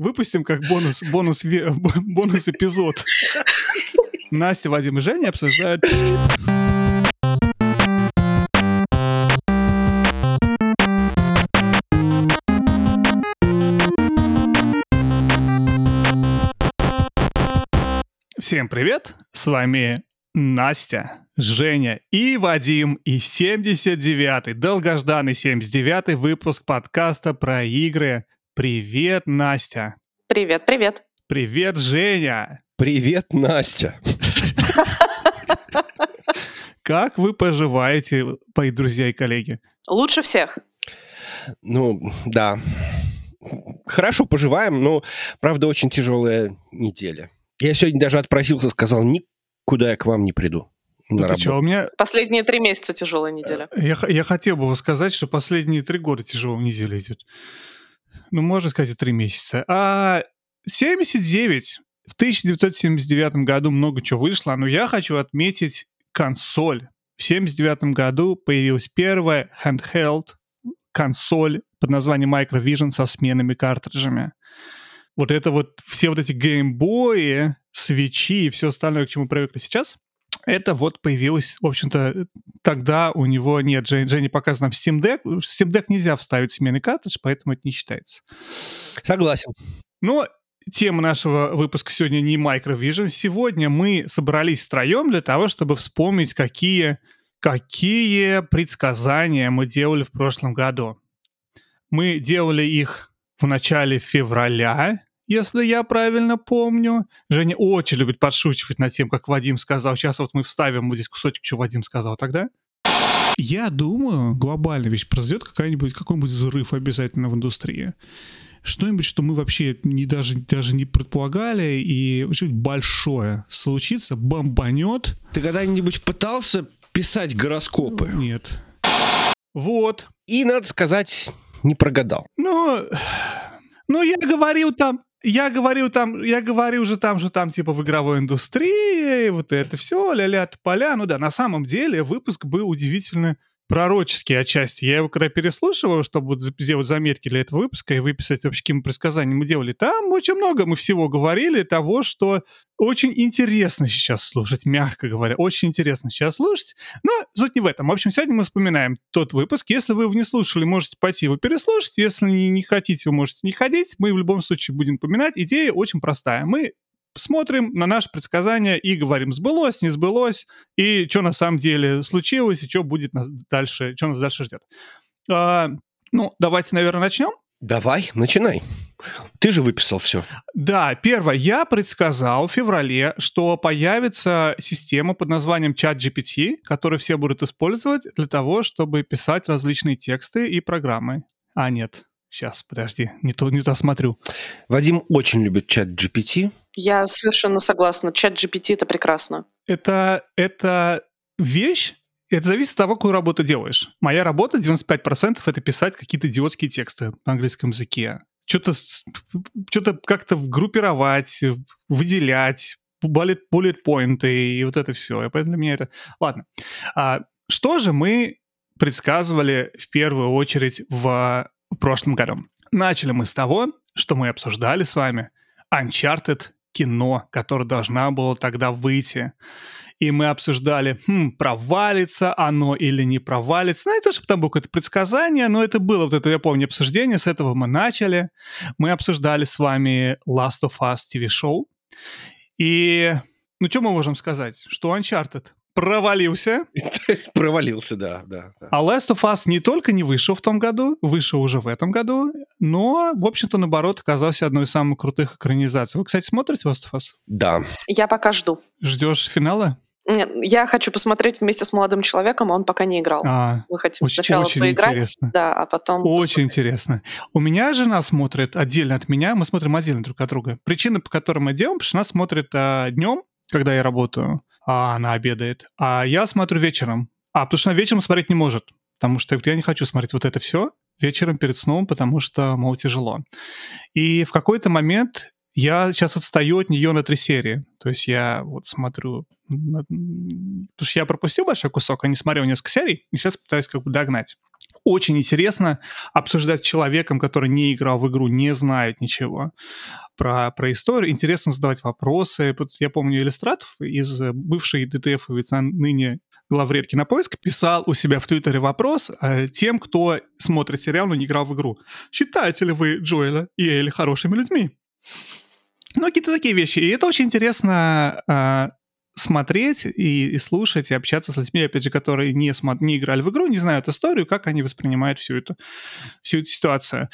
выпустим как бонус, бонус, бонус эпизод. Настя, Вадим и Женя обсуждают... Всем привет! С вами Настя, Женя и Вадим и 79-й, долгожданный 79-й выпуск подкаста про игры. Привет, Настя! Привет, привет! Привет, Женя! Привет, Настя! Как вы поживаете, мои друзья и коллеги? Лучше всех. Ну, да. Хорошо поживаем, но, правда, очень тяжелая неделя. Я сегодня даже отпросился, сказал, никуда я к вам не приду. На ну, что, у меня... Последние три месяца тяжелая неделя. Я, я хотел бы сказать, что последние три года тяжелая неделя идет. Ну, можно сказать, и три месяца. А 79 в 1979 году много чего вышло, но я хочу отметить консоль. В 1979 году появилась первая handheld консоль под названием Microvision со сменными картриджами. Вот это вот все вот эти геймбои, свечи и все остальное, к чему привыкли сейчас, это вот появилось, в общем-то, тогда у него нет. Женя показывает нам Steam Deck. В Steam Deck нельзя вставить сменный картридж, поэтому это не считается. Согласен. Но тема нашего выпуска сегодня не Microvision. Сегодня мы собрались втроем для того, чтобы вспомнить, какие, какие предсказания мы делали в прошлом году. Мы делали их в начале февраля, если я правильно помню. Женя очень любит подшучивать над тем, как Вадим сказал. Сейчас вот мы вставим вот здесь кусочек, что Вадим сказал тогда. Я думаю, глобально ведь произойдет какая-нибудь, какой-нибудь взрыв обязательно в индустрии что-нибудь, что мы вообще не, даже, даже не предполагали, и что-нибудь большое случится, бомбанет. Ты когда-нибудь пытался писать гороскопы? Нет. Вот. И, надо сказать, не прогадал. Ну, ну я говорил там, я говорил там, я говорил же там же там типа в игровой индустрии, вот это все, ля-ля поля. Ну да, на самом деле выпуск был удивительно пророческие отчасти. Я его когда переслушивал, чтобы вот сделать заметки для этого выпуска и выписать вообще, каким предсказания мы делали, там очень много мы всего говорили того, что очень интересно сейчас слушать, мягко говоря. Очень интересно сейчас слушать. Но суть не в этом. В общем, сегодня мы вспоминаем тот выпуск. Если вы его не слушали, можете пойти его переслушать. Если не хотите, вы можете не ходить. Мы в любом случае будем поминать. Идея очень простая. Мы смотрим на наши предсказания и говорим, сбылось, не сбылось, и что на самом деле случилось, и что будет нас дальше, что нас дальше ждет. А, ну, давайте, наверное, начнем. Давай, начинай. Ты же выписал все. Да, первое. Я предсказал в феврале, что появится система под названием ChatGPT, которую все будут использовать для того, чтобы писать различные тексты и программы. А, нет. Сейчас, подожди, не то, не то смотрю. Вадим очень любит чат GPT. Я совершенно согласна. Чат GPT — это прекрасно. Это, это вещь, это зависит от того, какую работу делаешь. Моя работа 95% это писать какие-то идиотские тексты на английском языке. Что-то что как-то группировать, выделять, bullet, bullet поинты и вот это все. И поэтому для меня это... Ладно. А, что же мы предсказывали в первую очередь в в прошлом году. Начали мы с того, что мы обсуждали с вами Uncharted кино, которое должна была тогда выйти. И мы обсуждали, хм, провалится оно или не провалится. Ну, это же там было какое-то предсказание, но это было вот это, я помню, обсуждение, с этого мы начали. Мы обсуждали с вами Last of Us TV-шоу. И, ну, что мы можем сказать? Что Uncharted провалился. провалился, да, да, да. А Last of Us не только не вышел в том году, вышел уже в этом году, но, в общем-то, наоборот, оказался одной из самых крутых экранизаций. Вы, кстати, смотрите Last of Us? Да. Я пока жду. Ждешь финала? Нет, я хочу посмотреть вместе с молодым человеком, а он пока не играл. А, Мы хотим очень, сначала очень поиграть, интересно. да, а потом. Очень посмотреть. интересно. У меня жена смотрит отдельно от меня, мы смотрим отдельно друг от друга. Причина, по которой мы делаем, потому что она смотрит а, днем, когда я работаю, а она обедает. А я смотрю вечером. А, потому что она вечером смотреть не может. Потому что я не хочу смотреть вот это все вечером перед сном, потому что, мол, тяжело. И в какой-то момент я сейчас отстаю от нее на три серии. То есть я вот смотрю... Потому что я пропустил большой кусок, а не смотрел несколько серий, и сейчас пытаюсь как бы догнать. Очень интересно обсуждать с человеком, который не играл в игру, не знает ничего про, про историю. Интересно задавать вопросы. Я помню иллюстратов из бывшей ДТФ, ведь ныне главред Кинопоиск, писал у себя в Твиттере вопрос э, тем, кто смотрит сериал, но не играл в игру. Считаете ли вы Джоэла и Элли хорошими людьми? Ну, какие-то такие вещи. И это очень интересно э, смотреть и, и слушать, и общаться с людьми, опять же, которые не, смо- не играли в игру, не знают историю, как они воспринимают всю эту, всю эту ситуацию.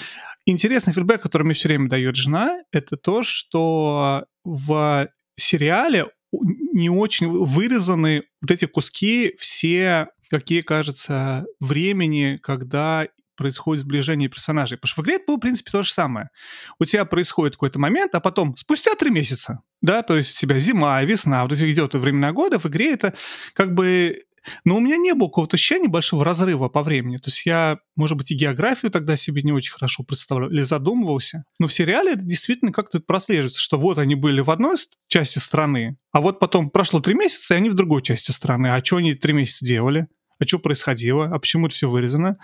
Интересный фидбэк, который мне все время дает жена, это то, что в сериале не очень вырезаны вот эти куски все, какие, кажется, времени, когда происходит сближение персонажей. Потому что в игре это было, в принципе, то же самое. У тебя происходит какой-то момент, а потом, спустя три месяца, да, то есть у тебя зима, весна, вот эти идет времена года, в игре это как бы но у меня не было какого-то ощущения большого разрыва по времени. То есть я, может быть, и географию тогда себе не очень хорошо представлял или задумывался. Но в сериале это действительно как-то прослеживается, что вот они были в одной части страны, а вот потом прошло три месяца, и они в другой части страны. А что они три месяца делали? А что происходило? А почему это все вырезано?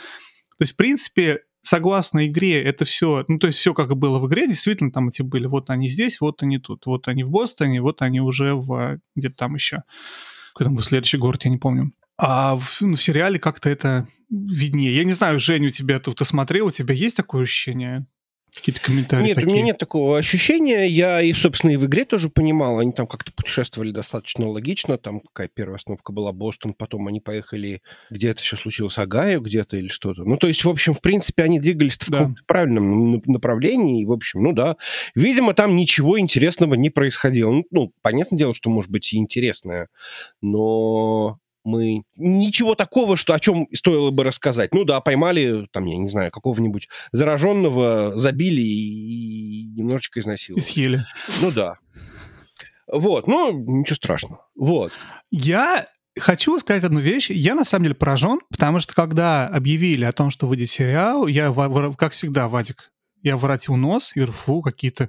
То есть, в принципе, согласно игре, это все, ну, то есть все, как и было в игре, действительно, там эти были, вот они здесь, вот они тут, вот они в Бостоне, вот они уже в где-то там еще. Какой там был следующий город, я не помню. А в, ну, в сериале как-то это виднее. Я не знаю, Женя, у тебя ты смотрел, у тебя есть такое ощущение? Какие-то комментарии Нет, такие? у меня нет такого ощущения. Я и, собственно, и в игре тоже понимал. Они там как-то путешествовали достаточно логично. Там какая первая остановка была Бостон, потом они поехали, где это все случилось, Агаю где-то или что-то. Ну, то есть, в общем, в принципе, они двигались в да. правильном направлении. И, в общем, ну да. Видимо, там ничего интересного не происходило. Ну, ну, понятное дело, что может быть и интересное, но мы ничего такого, что о чем стоило бы рассказать. Ну да, поймали, там, я не знаю, какого-нибудь зараженного, забили и немножечко изнасиловали. И съели. Ну да. Вот, ну, ничего страшного. Вот. Я хочу сказать одну вещь. Я на самом деле поражен, потому что когда объявили о том, что выйдет сериал, я, как всегда, Вадик, я воротил нос и говорю, фу, какие-то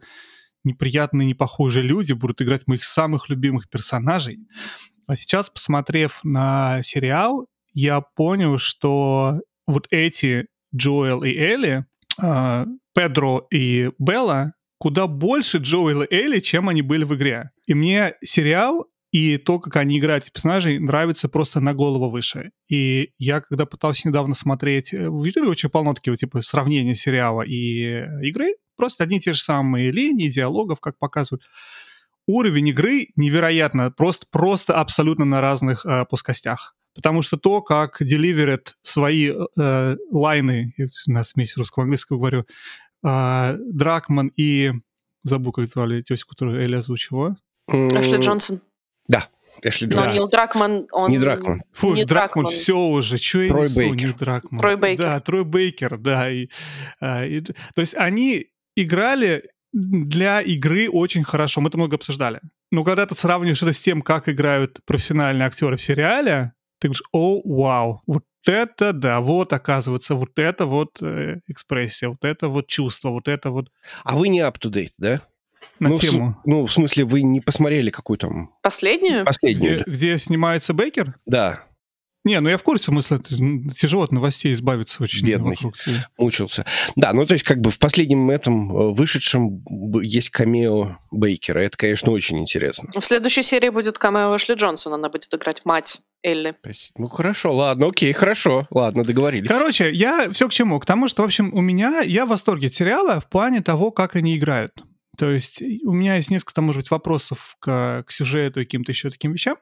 неприятные, непохожие люди будут играть моих самых любимых персонажей. А сейчас, посмотрев на сериал, я понял, что вот эти Джоэл и Элли, э, Педро и Белла, куда больше Джоэл и Элли, чем они были в игре. И мне сериал и то, как они играют персонажей, нравится просто на голову выше. И я, когда пытался недавно смотреть, э, в Ютубе очень полно таких типа сравнения сериала и игры, просто одни и те же самые линии, диалогов, как показывают уровень игры невероятно, просто, просто абсолютно на разных э, плоскостях. Потому что то, как деливерят свои э, лайны, я на смесь русского английского говорю, э, Дракман и... Забыл, как звали тесю, которую Элли озвучивала. Эшли Джонсон. Да. Эшли Джонсон. Но Нил Дракман, он... Не Дракман. Фу, не Дракман, Дракман, все уже. Что я Трой несу, Бейкер. не Дракман. Трой Бейкер. Да, Трой Бейкер, да. И, а, и, то есть они играли для игры очень хорошо. Мы это много обсуждали. Но когда ты сравниваешь это с тем, как играют профессиональные актеры в сериале, ты говоришь, о, вау, вот это да, вот оказывается, вот это вот э, экспрессия, вот это вот чувство, вот это вот... А вы не up-to-date, да? На ну, тему. В, ну, в смысле, вы не посмотрели какую там... Последнюю? Последнюю. Где, где снимается Бейкер? Да. Не, ну я в курсе смысла, тяжело от новостей избавиться очень. Бедный, мучился. Да, ну то есть как бы в последнем этом э, вышедшем есть камео Бейкера. Это, конечно, очень интересно. В следующей серии будет камео Эшли Джонсон. Она будет играть мать Элли. Ну хорошо, ладно, окей, хорошо, ладно, договорились. Короче, я все к чему? К тому, что, в общем, у меня, я в восторге от сериала в плане того, как они играют. То есть у меня есть несколько, может быть, вопросов к, к сюжету и каким-то еще таким вещам,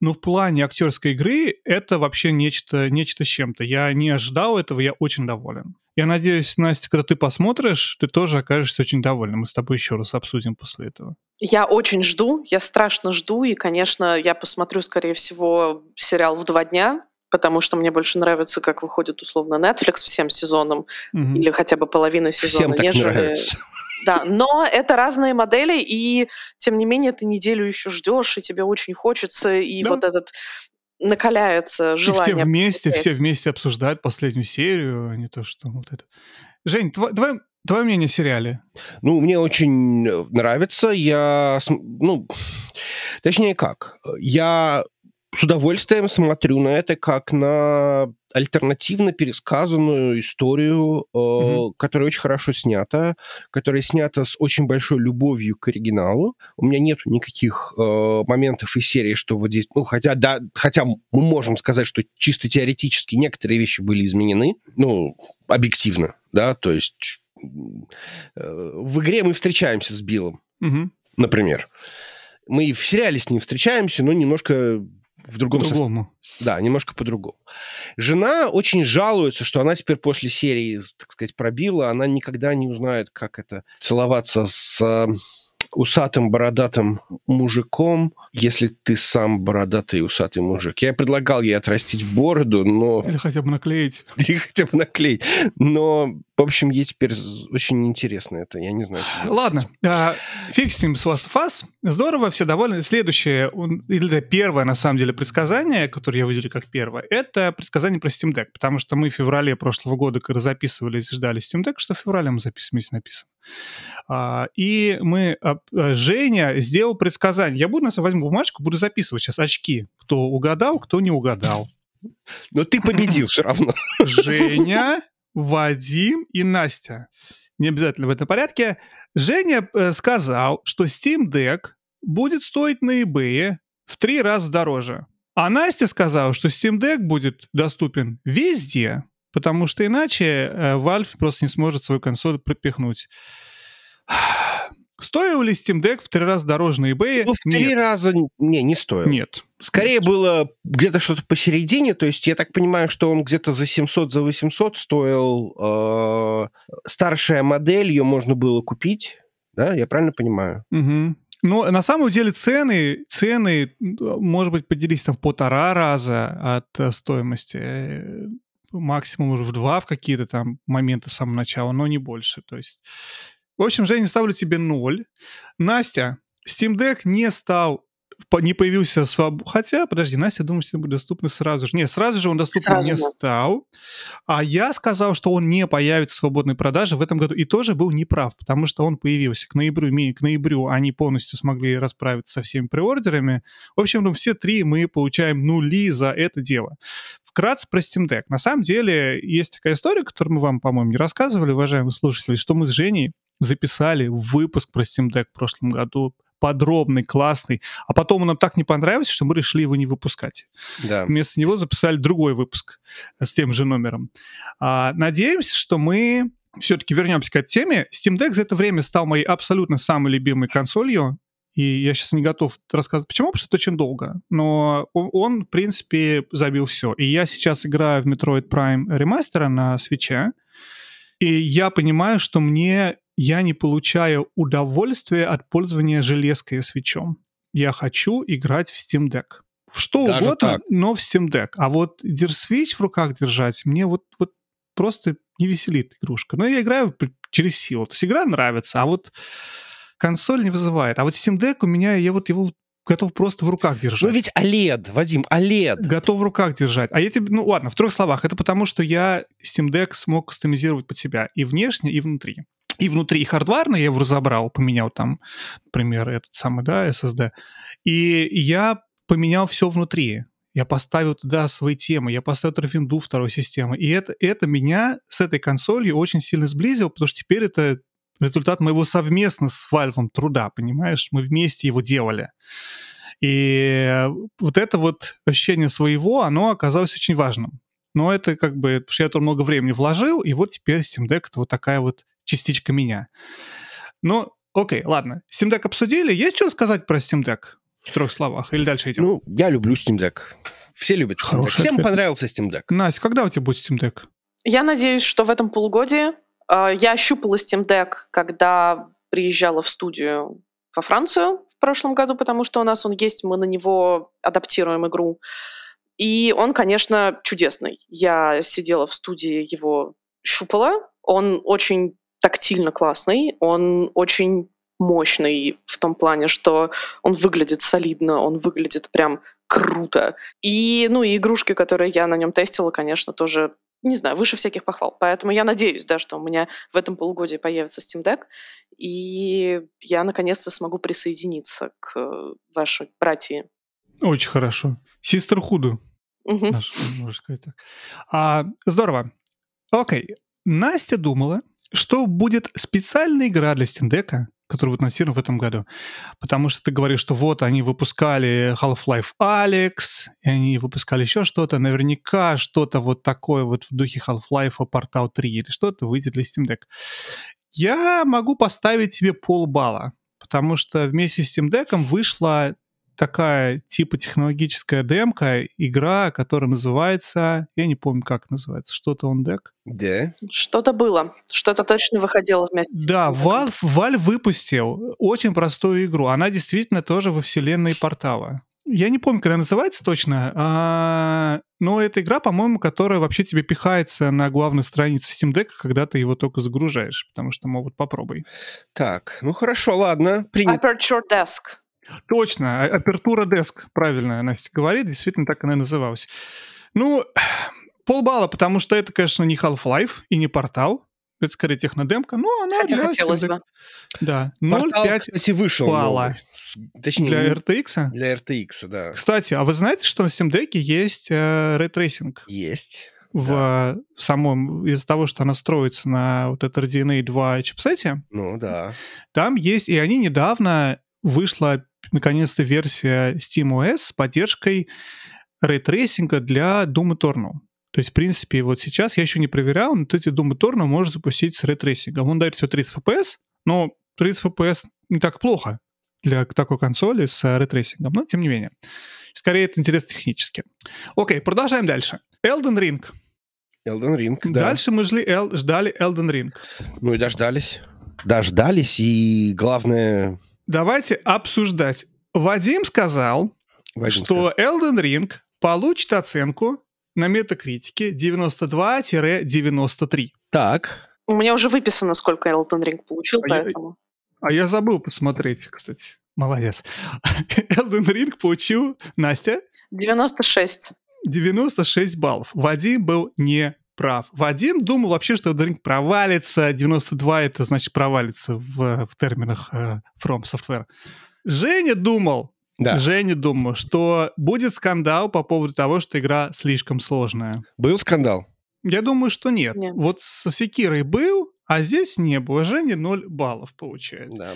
но в плане актерской игры это вообще нечто, нечто с чем-то. Я не ожидал этого, я очень доволен. Я надеюсь, Настя, когда ты посмотришь, ты тоже окажешься очень довольна. Мы с тобой еще раз обсудим после этого. Я очень жду, я страшно жду, и, конечно, я посмотрю, скорее всего, сериал в два дня, потому что мне больше нравится, как выходит условно Netflix всем сезоном, угу. или хотя бы половина сезона, Всем так нежели... Нравится. Да, но это разные модели, и тем не менее ты неделю еще ждешь, и тебе очень хочется, и да. вот этот накаляется желание. И все вместе, все вместе обсуждают последнюю серию, а не то, что вот это. Жень, тв- твое, твое мнение о сериале? Ну, мне очень нравится. Я, ну, точнее как, я с удовольствием смотрю на это как на альтернативно пересказанную историю, mm-hmm. которая очень хорошо снята, которая снята с очень большой любовью к оригиналу. У меня нет никаких э, моментов из серии, что вот здесь, ну хотя да, хотя мы можем сказать, что чисто теоретически некоторые вещи были изменены, ну объективно, да, то есть э, в игре мы встречаемся с Биллом, mm-hmm. например. Мы в сериале с ним встречаемся, но немножко в другом По-другому. Со... Да, немножко по-другому. Жена очень жалуется, что она теперь после серии, так сказать, пробила, она никогда не узнает, как это целоваться с усатым бородатым мужиком, если ты сам бородатый усатый мужик. Я предлагал ей отрастить бороду, но... Или хотя бы наклеить. Или хотя бы наклеить. Но, в общем, ей теперь очень интересно это. Я не знаю, что Ладно. А, фиг с ним с Last of Us. Здорово, все довольны. Следующее, или первое, на самом деле, предсказание, которое я выделил как первое, это предсказание про Steam Deck. Потому что мы в феврале прошлого года, когда записывались, ждали Steam Deck, что в феврале мы записываем, здесь написано. А, и мы... А, Женя сделал предсказание. Я буду, на возьму бумажку, буду записывать сейчас очки. Кто угадал, кто не угадал. Но ты победил все равно. Женя, Вадим и Настя. Не обязательно в этом порядке. Женя э, сказал, что Steam Deck будет стоить на eBay в три раза дороже. А Настя сказала, что Steam Deck будет доступен везде, потому что иначе э, Valve просто не сможет свою консоль пропихнуть. Стоил ли Steam Deck в три раза дороже на eBay? Ну, в три Нет. раза... Не, не стоил. Нет. Скорее Нет. было где-то что-то посередине, то есть я так понимаю, что он где-то за 700, за 800 стоил. Э, старшая модель, ее можно было купить, да? Я правильно понимаю? Угу. Но на самом деле цены, цены, может быть, поделись там в полтора раза от э, стоимости э, максимум уже в два в какие-то там моменты с самого начала, но не больше. То есть в общем, Женя, ставлю тебе 0. Настя, Steam Deck не стал не появился своб... Хотя, подожди, Настя, думаю, что он будет доступен сразу же. Нет, сразу же он доступен сразу не стал. А я сказал, что он не появится в свободной продаже в этом году. И тоже был неправ, потому что он появился к ноябрю. К ноябрю они полностью смогли расправиться со всеми преордерами. В общем, ну, все три мы получаем нули за это дело. Вкратце про Steam Deck. На самом деле, есть такая история, которую мы вам, по-моему, не рассказывали, уважаемые слушатели, что мы с Женей записали выпуск про Steam Deck в прошлом году, подробный, классный, а потом он нам так не понравился, что мы решили его не выпускать. Да. Вместо него записали другой выпуск с тем же номером. А, надеемся, что мы все-таки вернемся к этой теме. Steam Deck за это время стал моей абсолютно самой любимой консолью, и я сейчас не готов рассказывать, почему, потому что это очень долго. Но он, он, в принципе, забил все. И я сейчас играю в Metroid Prime Remaster на свече, и я понимаю, что мне я не получаю удовольствия от пользования железкой свечом. Я хочу играть в Steam Deck. В что Даже угодно, так. но в Steam Deck. А вот Switch в руках держать мне вот, вот просто не веселит игрушка. Но я играю через силу. То есть игра нравится, а вот консоль не вызывает. А вот Steam Deck у меня, я вот его готов просто в руках держать. Ну ведь OLED, Вадим, OLED. Готов в руках держать. А я тебе, ну ладно, в трех словах. Это потому, что я Steam Deck смог кастомизировать под себя и внешне, и внутри и внутри, и хардварно я его разобрал, поменял там, например, этот самый, да, SSD. И я поменял все внутри. Я поставил туда свои темы, я поставил туда винду второй системы. И это, это меня с этой консолью очень сильно сблизило, потому что теперь это результат моего совместно с Valve труда, понимаешь? Мы вместе его делали. И вот это вот ощущение своего, оно оказалось очень важным. Но это как бы, потому что я тут много времени вложил, и вот теперь Steam Deck это вот такая вот частичка меня. Ну, окей, ладно. Steam Deck обсудили. Есть что сказать про Steam Deck? В трех словах. Или дальше идем? Ну, я люблю Steam Deck. Все любят Steam Deck. Всем ответ. понравился Steam Deck. Настя, когда у тебя будет Steam Deck? Я надеюсь, что в этом полугодии. А, я ощупала Steam Deck, когда приезжала в студию во Францию в прошлом году, потому что у нас он есть, мы на него адаптируем игру. И он, конечно, чудесный. Я сидела в студии, его щупала. Он очень тактильно классный, он очень мощный в том плане, что он выглядит солидно, он выглядит прям круто. И, ну, и игрушки, которые я на нем тестила, конечно, тоже, не знаю, выше всяких похвал. Поэтому я надеюсь, да, что у меня в этом полугодии появится Steam Deck, и я наконец-то смогу присоединиться к вашей братьи. Очень хорошо. Систерхуду. Мгм. Наш, можно сказать так. А, здорово. Окей. Настя думала, что будет специальная игра для Steam Deck, которая будет анонсирована в этом году. Потому что ты говоришь, что вот они выпускали Half-Life Alex, и они выпускали еще что-то. Наверняка что-то вот такое вот в духе Half-Life Portal 3 или что-то выйдет для Steam Deck. Я могу поставить тебе полбалла, потому что вместе с Steam Deck вышла такая типа технологическая демка, игра, которая называется, я не помню, как называется, что-то он дек. Да. Что-то было. Что-то точно выходило вместе с Да. Valve, Valve выпустил очень простую игру. Она действительно тоже во вселенной портала. Я не помню, когда называется точно, а, но это игра, по-моему, которая вообще тебе пихается на главной странице Steam Deck, когда ты его только загружаешь, потому что, мол, вот попробуй. Так, ну хорошо, ладно, принято. Aperture Desk. Точно, а- апертура Desk, правильно Настя говорит, действительно так она и называлась. Ну, полбалла, потому что это, конечно, не Half-Life и не портал, это скорее технодемка, но она Хотя для хотелось бы. Да, Портал, 0,5 кстати, вышел балла. новый. Точнее, для не- RTX. для RTX, да. Кстати, а вы знаете, что на Steam Deck есть э, рейтрейсинг? Есть. В, Да. в самом, из-за того, что она строится на вот это RDNA 2 чипсете, Ну, да. там есть, и они недавно вышла наконец-то версия SteamOS с поддержкой рейтрейсинга для Doom Eternal. То есть, в принципе, вот сейчас я еще не проверял, но эти Doom Eternal можно запустить с рейтрейсингом. Он дает все 30 FPS, но 30 FPS не так плохо для такой консоли с рейтрейсингом, но тем не менее. Скорее, это интересно технически. Окей, продолжаем дальше. Elden Ring. Elden Ring, да. Дальше мы жли, Эл- ждали Elden Ring. Ну и дождались. Дождались, и главное... Давайте обсуждать. Вадим сказал, Вадим что Elden Ring получит оценку на метакритике 92-93. Так, У меня уже выписано, сколько Elden Ring получил, А я- поэтому... А я забыл посмотреть, кстати. Молодец. Elden Ring получил, Настя, 96. 96 баллов. Вадим был не прав. Вадим думал вообще, что Elden Ring провалится. 92 это значит провалится в, в терминах э, From Software. Женя думал, да. Женя думал, что будет скандал по поводу того, что игра слишком сложная. Был скандал. Я думаю, что нет. Нет. Вот со Секирой был, а здесь не было. Женя 0 баллов получает. Да.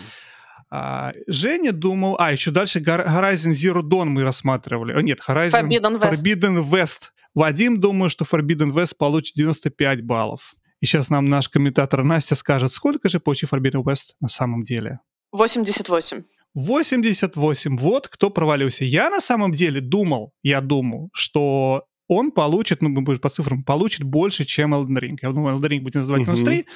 А, Женя думал... А, еще дальше Horizon Zero Dawn мы рассматривали. О, нет, Horizon Forbidden West. Forbidden West. Вадим думает, что Forbidden West получит 95 баллов. И сейчас нам наш комментатор Настя скажет, сколько же получил Forbidden West на самом деле. 88. 88. Вот кто провалился. Я на самом деле думал, я думал, что он получит, ну, мы по цифрам, получит больше, чем Elden Ring. Я думал, Elden Ring будет называть Мгм. 93,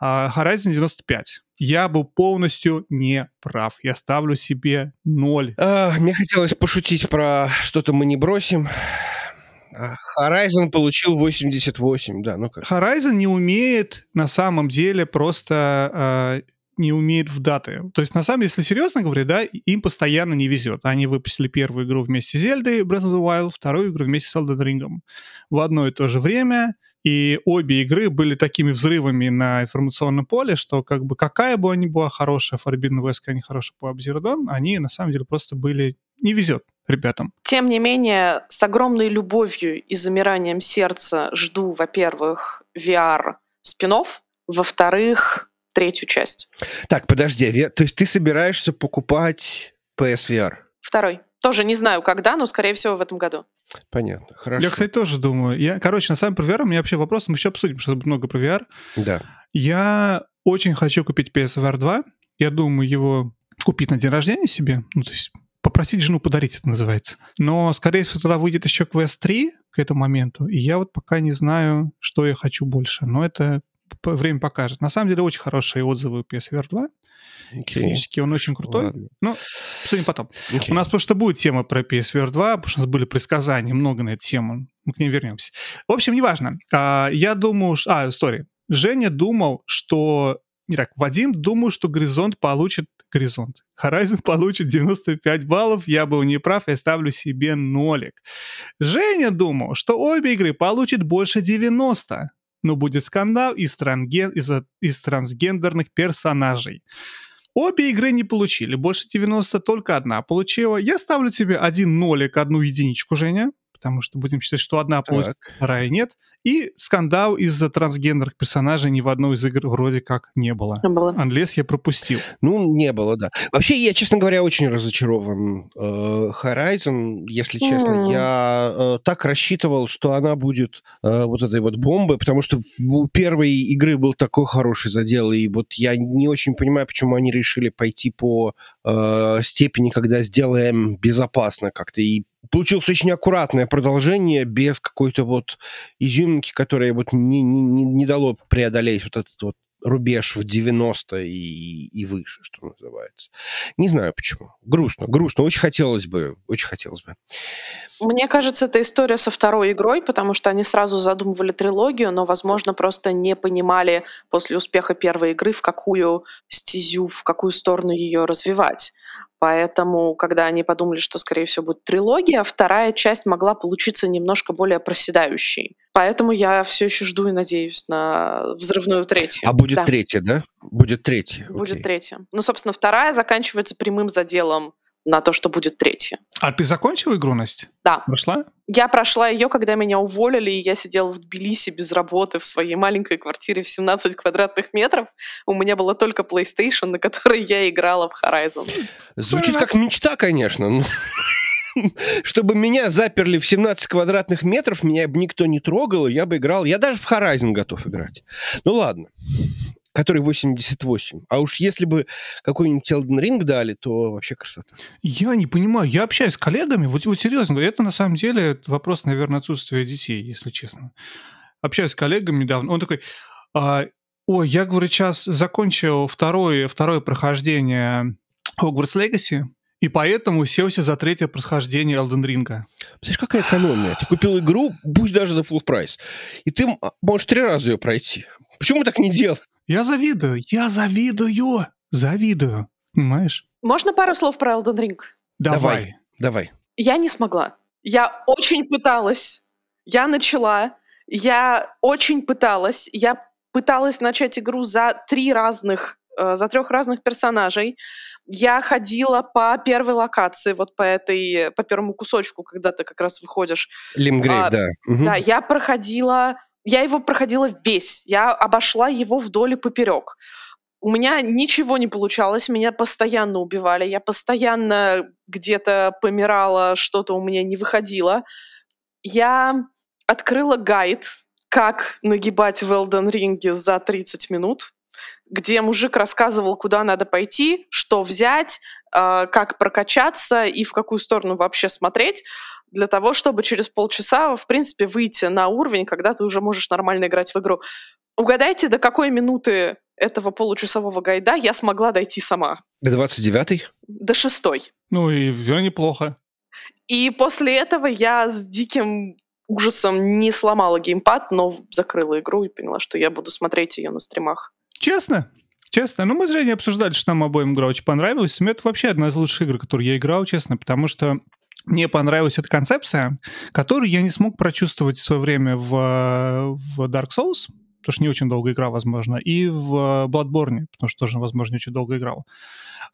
а Horizon 95. Я был полностью не прав. Я ставлю себе 0. А, мне хотелось пошутить про что-то мы не бросим. А, Horizon получил 88, да, ну как. Horizon не умеет на самом деле просто а, не умеет в даты. То есть, на самом деле, если серьезно говорить, да, им постоянно не везет. Они выпустили первую игру вместе с Зельдой Breath of the Wild, вторую игру вместе с Elden Ring в одно и то же время. И обе игры были такими взрывами на информационном поле, что как бы какая бы они была хорошая, Forbidden West, какая не хорошая по Zero Dawn, они на самом деле просто были... Не везет ребятам. Тем не менее, с огромной любовью и замиранием сердца жду, во-первых, VR спинов, во-вторых, третью часть. Так, подожди, то есть ты собираешься покупать PSVR? Второй. Тоже не знаю, когда, но, скорее всего, в этом году. Понятно, хорошо. Я, кстати, тоже думаю. Я, короче, на самом про VR у меня вообще вопрос, мы еще обсудим, что много про VR. Да. Я очень хочу купить PSVR 2. Я думаю его купить на день рождения себе. Ну, то есть попросить жену подарить, это называется. Но, скорее всего, тогда выйдет еще Quest 3 к этому моменту. И я вот пока не знаю, что я хочу больше. Но это время покажет. На самом деле, очень хорошие отзывы у PSVR 2. Окей. Технически он очень крутой. Ладно. Ну, обсудим потом. Окей. У нас что будет тема про PSVR 2, потому что у нас были предсказания, много на эту тему. Мы к ним вернемся. В общем, неважно. А, я думаю... А, сори. Женя думал, что... Не так, Вадим думал, что Горизонт получит... Горизонт. Horizon получит 95 баллов. Я был неправ, я ставлю себе нолик. Женя думал, что обе игры получат больше 90. Но будет скандал из, транген- из-за- из трансгендерных персонажей. Обе игры не получили. Больше 90 только одна получила. Я ставлю тебе один нолик, одну единичку, Женя потому что будем считать, что одна получит, вторая нет. И скандал из-за трансгендерных персонажей ни в одной из игр вроде как не было. Не было. Анлес я пропустил. Ну, не было, да. Вообще, я, честно говоря, очень разочарован э, Horizon, если честно. Mm. Я э, так рассчитывал, что она будет э, вот этой вот бомбой, потому что у первой игры был такой хороший задел, и вот я не очень понимаю, почему они решили пойти по э, степени, когда сделаем безопасно как-то и получилось очень аккуратное продолжение без какой-то вот изюминки, которая вот не, не, не дало преодолеть вот этот вот рубеж в 90 и, и выше, что называется. Не знаю почему. Грустно, грустно. Очень хотелось бы, очень хотелось бы. Мне кажется, это история со второй игрой, потому что они сразу задумывали трилогию, но, возможно, просто не понимали после успеха первой игры, в какую стезю, в какую сторону ее развивать. Поэтому, когда они подумали, что, скорее всего, будет трилогия, вторая часть могла получиться немножко более проседающей. Поэтому я все еще жду и надеюсь на взрывную третью. А будет да. третья, да? Будет третья. Будет Окей. третья. Ну, собственно, вторая заканчивается прямым заделом на то, что будет третья. А ты закончила игру, Настя? Да. Прошла? Я прошла ее, когда меня уволили, и я сидела в Тбилиси без работы в своей маленькой квартире в 17 квадратных метров. У меня была только PlayStation, на которой я играла в Horizon. Звучит как мечта, конечно. Чтобы меня заперли в 17 квадратных метров, меня бы никто не трогал, я бы играл. Я даже в Horizon готов играть. Ну ладно который 88. А уж если бы какой-нибудь Elden Ring дали, то вообще красота. Я не понимаю. Я общаюсь с коллегами, вот, вот серьезно, это на самом деле вопрос, наверное, отсутствия детей, если честно. Общаюсь с коллегами недавно, он такой, а, ой, я, говорю, сейчас закончил второе, второе прохождение Hogwarts Legacy, и поэтому селся за третье прохождение Elden Ring. Знаешь, какая экономия? Ты купил игру, пусть даже за full прайс, и ты можешь три раза ее пройти. Почему так не делать? Я завидую, я завидую, завидую, понимаешь? Можно пару слов про Elden Ring? Давай, давай. Я не смогла. Я очень пыталась. Я начала. Я очень пыталась. Я пыталась начать игру за три разных, э, за трех разных персонажей. Я ходила по первой локации, вот по этой, по первому кусочку, когда ты как раз выходишь. Лимгрейв, а, да. Угу. Да, я проходила я его проходила весь, я обошла его вдоль и поперек. У меня ничего не получалось, меня постоянно убивали, я постоянно где-то помирала, что-то у меня не выходило. Я открыла гайд, как нагибать в Elden Ring за 30 минут, где мужик рассказывал, куда надо пойти, что взять, э, как прокачаться и в какую сторону вообще смотреть для того, чтобы через полчаса, в принципе, выйти на уровень, когда ты уже можешь нормально играть в игру. Угадайте, до какой минуты этого получасового гайда я смогла дойти сама. До 29-й? До шестой. Ну и все неплохо. И после этого я с диким ужасом не сломала геймпад, но закрыла игру и поняла, что я буду смотреть ее на стримах. Честно? Честно, ну мы с Женей обсуждали, что нам обоим игра очень понравилась. Мне это вообще одна из лучших игр, которые я играл, честно, потому что мне понравилась эта концепция, которую я не смог прочувствовать в свое время в, в Dark Souls, потому что не очень долго играл, возможно, и в Bloodborne, потому что тоже, возможно, не очень долго играл.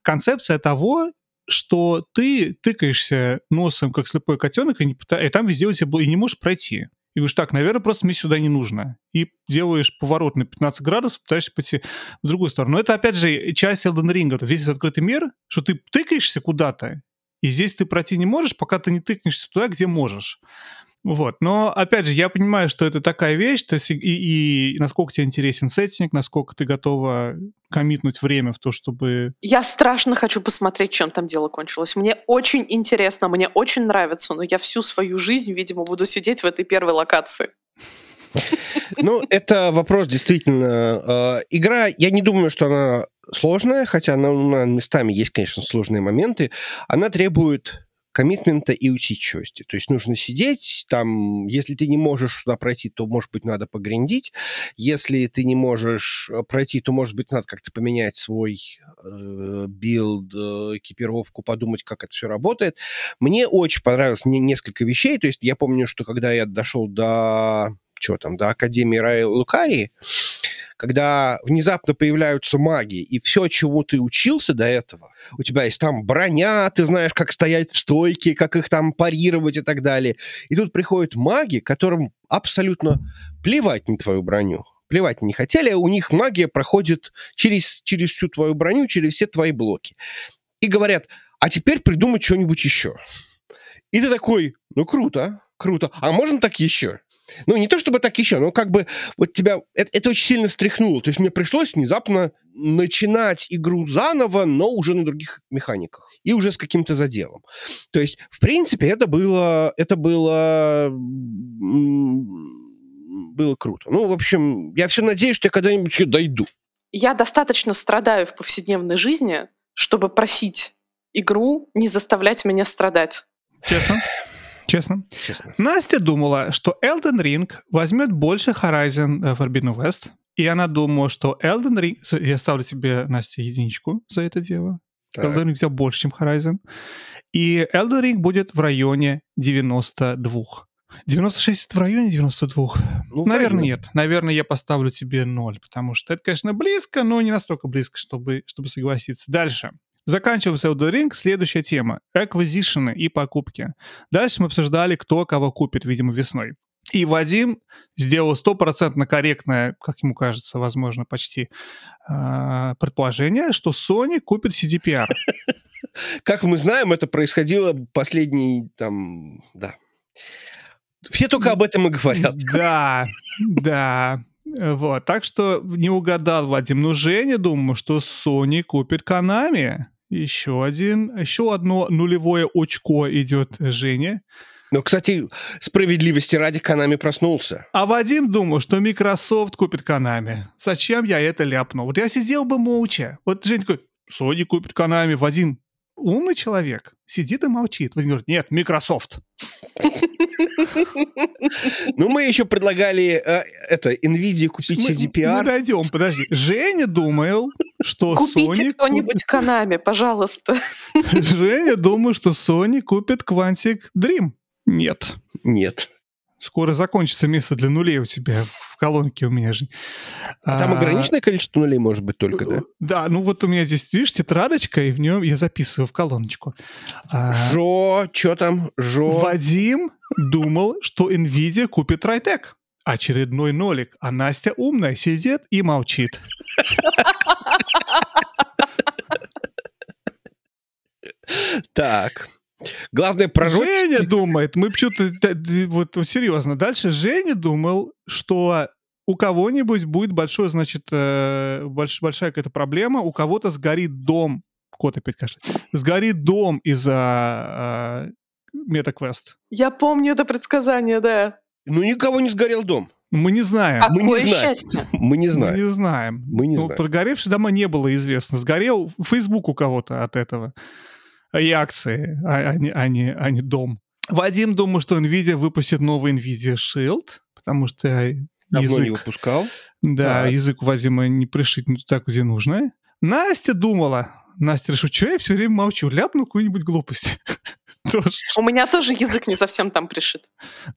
Концепция того, что ты тыкаешься носом, как слепой котенок, и, не, и там везде у тебя и не можешь пройти. И говоришь, так, наверное, просто мне сюда не нужно. И делаешь поворот на 15 градусов, пытаешься пойти в другую сторону. Но это, опять же, часть Elden Ring, это весь открытый мир, что ты тыкаешься куда-то, и здесь ты пройти не можешь, пока ты не тыкнешься туда, где можешь. Вот. Но, опять же, я понимаю, что это такая вещь, то есть и, и, насколько тебе интересен сеттинг, насколько ты готова коммитнуть время в то, чтобы... Я страшно хочу посмотреть, чем там дело кончилось. Мне очень интересно, мне очень нравится, но я всю свою жизнь, видимо, буду сидеть в этой первой локации. Ну, это вопрос действительно. Э, игра, я не думаю, что она сложная, хотя она, на местами есть, конечно, сложные моменты. Она требует коммитмента и усидчивости. То есть нужно сидеть, там, если ты не можешь туда пройти, то, может быть, надо погрендить. Если ты не можешь э, пройти, то, может быть, надо как-то поменять свой э, билд, э, экипировку, подумать, как это все работает. Мне очень понравилось не, несколько вещей. То есть я помню, что когда я дошел до что там, до Академии Raya Lucaria, когда внезапно появляются маги, и все, чему ты учился до этого, у тебя есть там броня, ты знаешь, как стоять в стойке, как их там парировать и так далее. И тут приходят маги, которым абсолютно плевать на твою броню плевать не хотели, а у них магия проходит через, через всю твою броню, через все твои блоки. И говорят, а теперь придумать что-нибудь еще. И ты такой, ну круто, круто. А можно так еще? Ну, не то чтобы так еще, но как бы вот тебя... Это, это очень сильно встряхнуло. То есть мне пришлось внезапно начинать игру заново, но уже на других механиках. И уже с каким-то заделом. То есть, в принципе, это было... Это было было круто. Ну, в общем, я все надеюсь, что я когда-нибудь дойду. Я достаточно страдаю в повседневной жизни, чтобы просить игру не заставлять меня страдать. Честно? Честно? Честно. Настя думала, что Elden Ring возьмет больше Horizon э, Forbidden West, и она думала, что Elden Ring... Я ставлю тебе, Настя, единичку за это дело. Так. Elden Ring взял больше, чем Horizon. И Elden Ring будет в районе 92. 96 в районе 92? Ну, Наверное, нет. Наверное, я поставлю тебе 0, потому что это, конечно, близко, но не настолько близко, чтобы, чтобы согласиться. Дальше. Заканчиваем с Elden Ring. Следующая тема. Эквизишены и покупки. Дальше мы обсуждали, кто кого купит, видимо, весной. И Вадим сделал стопроцентно корректное, как ему кажется, возможно, почти э, предположение, что Sony купит CDPR. Как мы знаем, это происходило последний, там, да, все только об этом и говорят. Да, да. Вот, так что не угадал Вадим. Но Женя думаю, что Sony купит Konami. Еще один, еще одно нулевое очко идет Жене. Но, кстати, справедливости ради Konami проснулся. А Вадим думал, что Microsoft купит Konami. Зачем я это ляпнул? Вот я сидел бы молча. Вот Женя такой, Sony купит Konami. Вадим, умный человек, сидит и молчит. Вадим говорит, нет, Microsoft. Ну, мы еще предлагали э, это, NVIDIA купить CDPR. Мы дойдем, подожди. Женя думал, что Купите Sony... кто-нибудь Konami, пожалуйста. Женя думал, что Sony купит Quantic Dream. Нет. Нет. Скоро закончится место для нулей у тебя в колонке у меня же. А там ограниченное количество нулей может быть только, да? Да, ну вот у меня здесь, видишь, тетрадочка, и в нем я записываю в колоночку. А, Жо, что там? Жо. Вадим думал, что NVIDIA купит Райтек. Очередной нолик. А Настя умная, сидит и молчит. Так. Главное, пророчество... Женя думает, мы почему-то... Вот серьезно. Дальше Женя думал, что у кого-нибудь будет большой, значит, э, больш, большая какая-то проблема, у кого-то сгорит дом. Кот опять кашляет. Сгорит дом из-за э, MetaQuest. Я помню это предсказание, да. Ну, никого не сгорел дом. Мы не знаем. Какое мы не счастье. Мы не знаем. Мы не знаем. Мы не ну, знаем. Прогоревший дома не было известно. Сгорел Facebook у кого-то от этого и акции, а, а, не, а, не, а не дом. Вадим думал, что NVIDIA выпустит новый NVIDIA Shield, потому что Давно язык... не выпускал. Да, так. язык у Вадима не пришить не так, где нужно. Настя думала, Настя решила, что я все время молчу, ляпну какую-нибудь глупость. тоже. У меня тоже язык не совсем там пришит.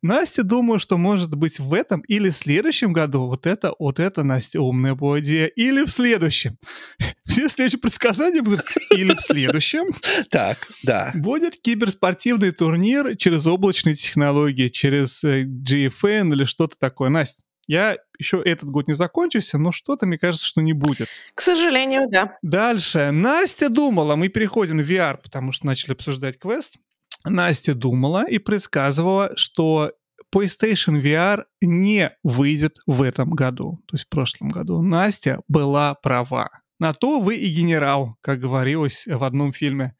Настя думаю, что может быть в этом или в следующем году вот это, вот это, Настя, умная была идея. Или в следующем. Все следующие предсказания будут или в следующем. Так, да. Будет киберспортивный турнир через облачные технологии, через э, GFN или что-то такое. Настя, я еще этот год не закончился, но что-то, мне кажется, что не будет. К сожалению, да. Дальше. Настя думала, мы переходим в VR, потому что начали обсуждать квест. Настя думала и предсказывала, что PlayStation VR не выйдет в этом году, то есть в прошлом году. Настя была права. На то вы и генерал, как говорилось в одном фильме.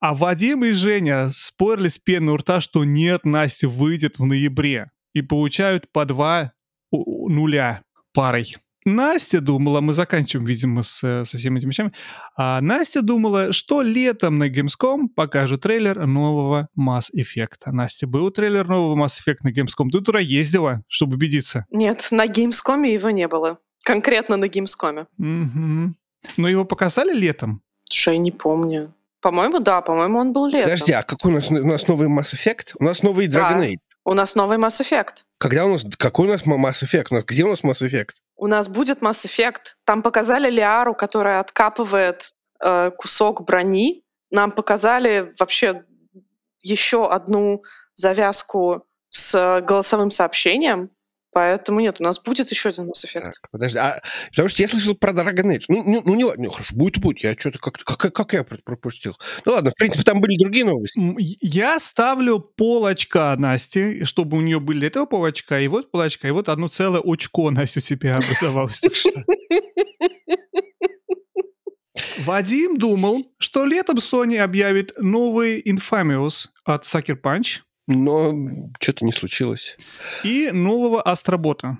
А Вадим и Женя спорили с пеной у рта, что нет, Настя выйдет в ноябре. И получают по два нуля парой. Настя думала, мы заканчиваем, видимо, с, со всеми этими вещами. А Настя думала, что летом на Gamescom покажут трейлер нового Mass Effect. Настя, был трейлер нового Mass Effect на Gamescom? Ты туда ездила, чтобы убедиться? Нет, на Gamescom его не было. Конкретно на Gamescom. Угу. Но его показали летом? Что я не помню. По-моему, да, по-моему, он был летом. Подожди, а какой у нас, у нас новый Mass Effect? У нас новый Dragon да. Age. У нас новый Mass Effect. Когда у нас... Какой у нас Mass Effect? У нас, где у нас Mass Effect? У нас будет Mass Effect. Там показали Лиару, которая откапывает э, кусок брони. Нам показали вообще еще одну завязку с голосовым сообщением. Поэтому нет, у нас будет еще один Mass Effect. Так, подожди, а, потому что я слышал про Dragon Age. Ну, ну, ну не ну, хорошо, будет, будет. Я что-то как, как, как я пропустил. Ну ладно, в принципе, там были другие новости. Я ставлю пол очка Насте, чтобы у нее были этого пол очка, и вот пол очка, и вот одно целое очко Настя у себя образовалось. Вадим думал, что летом Sony объявит новый Infamous от Sucker Punch, но что-то не случилось. И нового Астробота.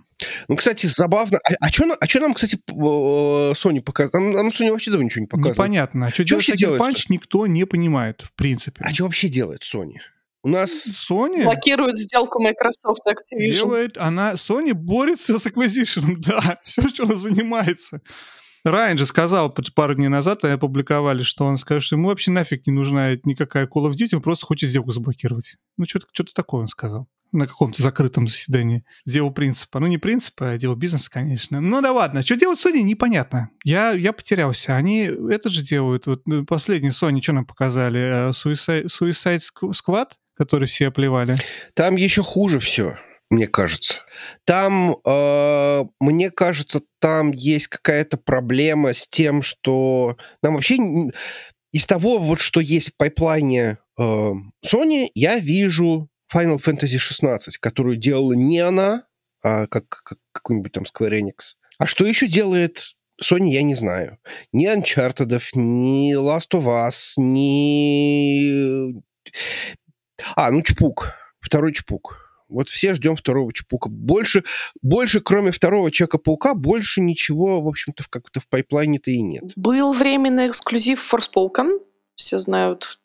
Ну, кстати, забавно. А, а что а нам, кстати, Sony показывает? Нам, нам Sony вообще давно ничего не показывает. Непонятно. А что, что делает Punch, никто не понимает, в принципе. А что вообще делает Sony? У нас... Sony... Блокирует сделку Microsoft Activision. Делает она... Sony борется с Acquisition, да. Все, что она занимается. Райан же сказал пару дней назад, и опубликовали, что он скажет, что ему вообще нафиг не нужна никакая Call of Duty, он просто хочет сделку заблокировать. Ну, что-то что такое он сказал на каком-то закрытом заседании. Дело принципа. Ну, не принципа, а дело бизнеса, конечно. Ну, да ладно. Что делать Sony, непонятно. Я, я потерялся. Они это же делают. Вот ну, последний Sony, что нам показали? Э, Suicide, Suicide Squad, который все оплевали. Там еще хуже все мне кажется. Там, э, мне кажется, там есть какая-то проблема с тем, что нам вообще из того, вот что есть в пайплайне э, Sony, я вижу Final Fantasy 16, которую делала не она, а как, как какой-нибудь там Square Enix. А что еще делает Sony, я не знаю. Ни Uncharted, ни Last of Us, ни... А, ну Чпук. Второй Чпук. Вот все ждем второго Чпука. Больше, больше кроме второго Человека-паука, больше ничего, в общем-то, в, как-то в пайплайне-то и нет. Был временный эксклюзив Forspoken. Все знают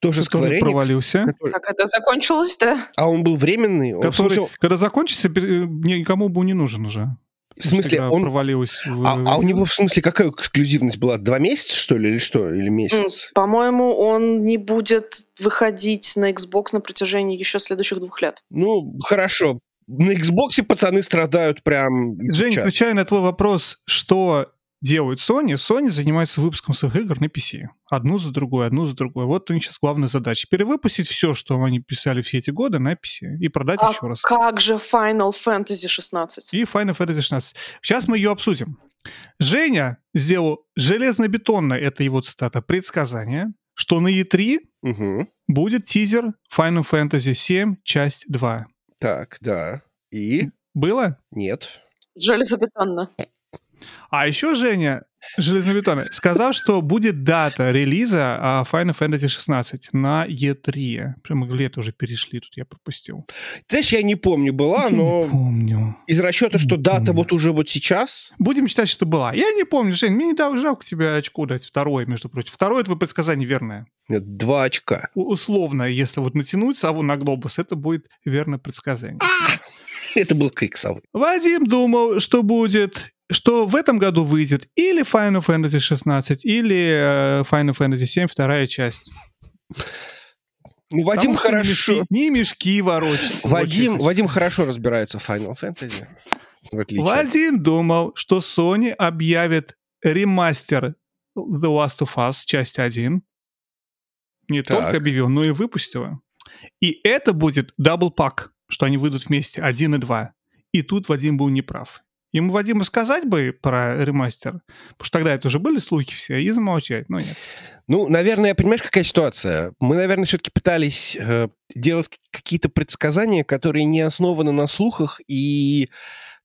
тоже Square Enix, провалился. Который... Как это закончилось, да? А он был временный? Который, смысле... когда закончится, никому бы не нужен уже. В смысле, он провалилось. В... А, а у него в смысле какая эксклюзивность была? Два месяца что ли или что или месяц? По-моему, он не будет выходить на Xbox на протяжении еще следующих двух лет. Ну хорошо. На Xbox пацаны страдают прям. Жень, отвечая на твой вопрос, что делают Sony, Sony занимается выпуском своих игр на PC. Одну за другой, одну за другой. Вот у них сейчас главная задача. Перевыпустить все, что они писали все эти годы на PC и продать а еще раз. как же Final Fantasy 16? И Final Fantasy 16. Сейчас мы ее обсудим. Женя сделал железнобетонное, это его цитата, предсказание, что на E3 угу. будет тизер Final Fantasy 7, часть 2. Так, да. И? Было? Нет. Железобетонно. А еще Женя Железнобетонный сказал, что будет дата релиза а, Final Fantasy 16 на E3. Прямо в лето уже перешли, тут я пропустил. Ты знаешь, я не помню, была, я но... Не помню. Из расчета, что не дата помню. вот уже вот сейчас... Будем считать, что была. Я не помню, Жень, мне не дал жалко тебе очко дать. Второе, между прочим. Второе твое предсказание верное. Нет, два очка. У- условно, если вот натянуть сову на глобус, это будет верное предсказание. А! Это был крик совы. Вадим думал, что будет что в этом году выйдет или Final Fantasy 16, или э, Final Fantasy 7, вторая часть. Ну, Вадим Потому хорошо... Не мешки, не мешки ворочатся. Вадим, Вадим хорошо разбирается в Final Fantasy. В Вадим думал, что Sony объявит ремастер The Last of Us, часть 1. Не так. только объявил, но и выпустила. И это будет double pack, что они выйдут вместе, 1 и 2. И тут Вадим был неправ. Ему Вадиму сказать бы про ремастер, потому что тогда это уже были слухи все, и замолчать, но нет. Ну, наверное, понимаешь, какая ситуация? Мы, наверное, все-таки пытались э, делать какие-то предсказания, которые не основаны на слухах и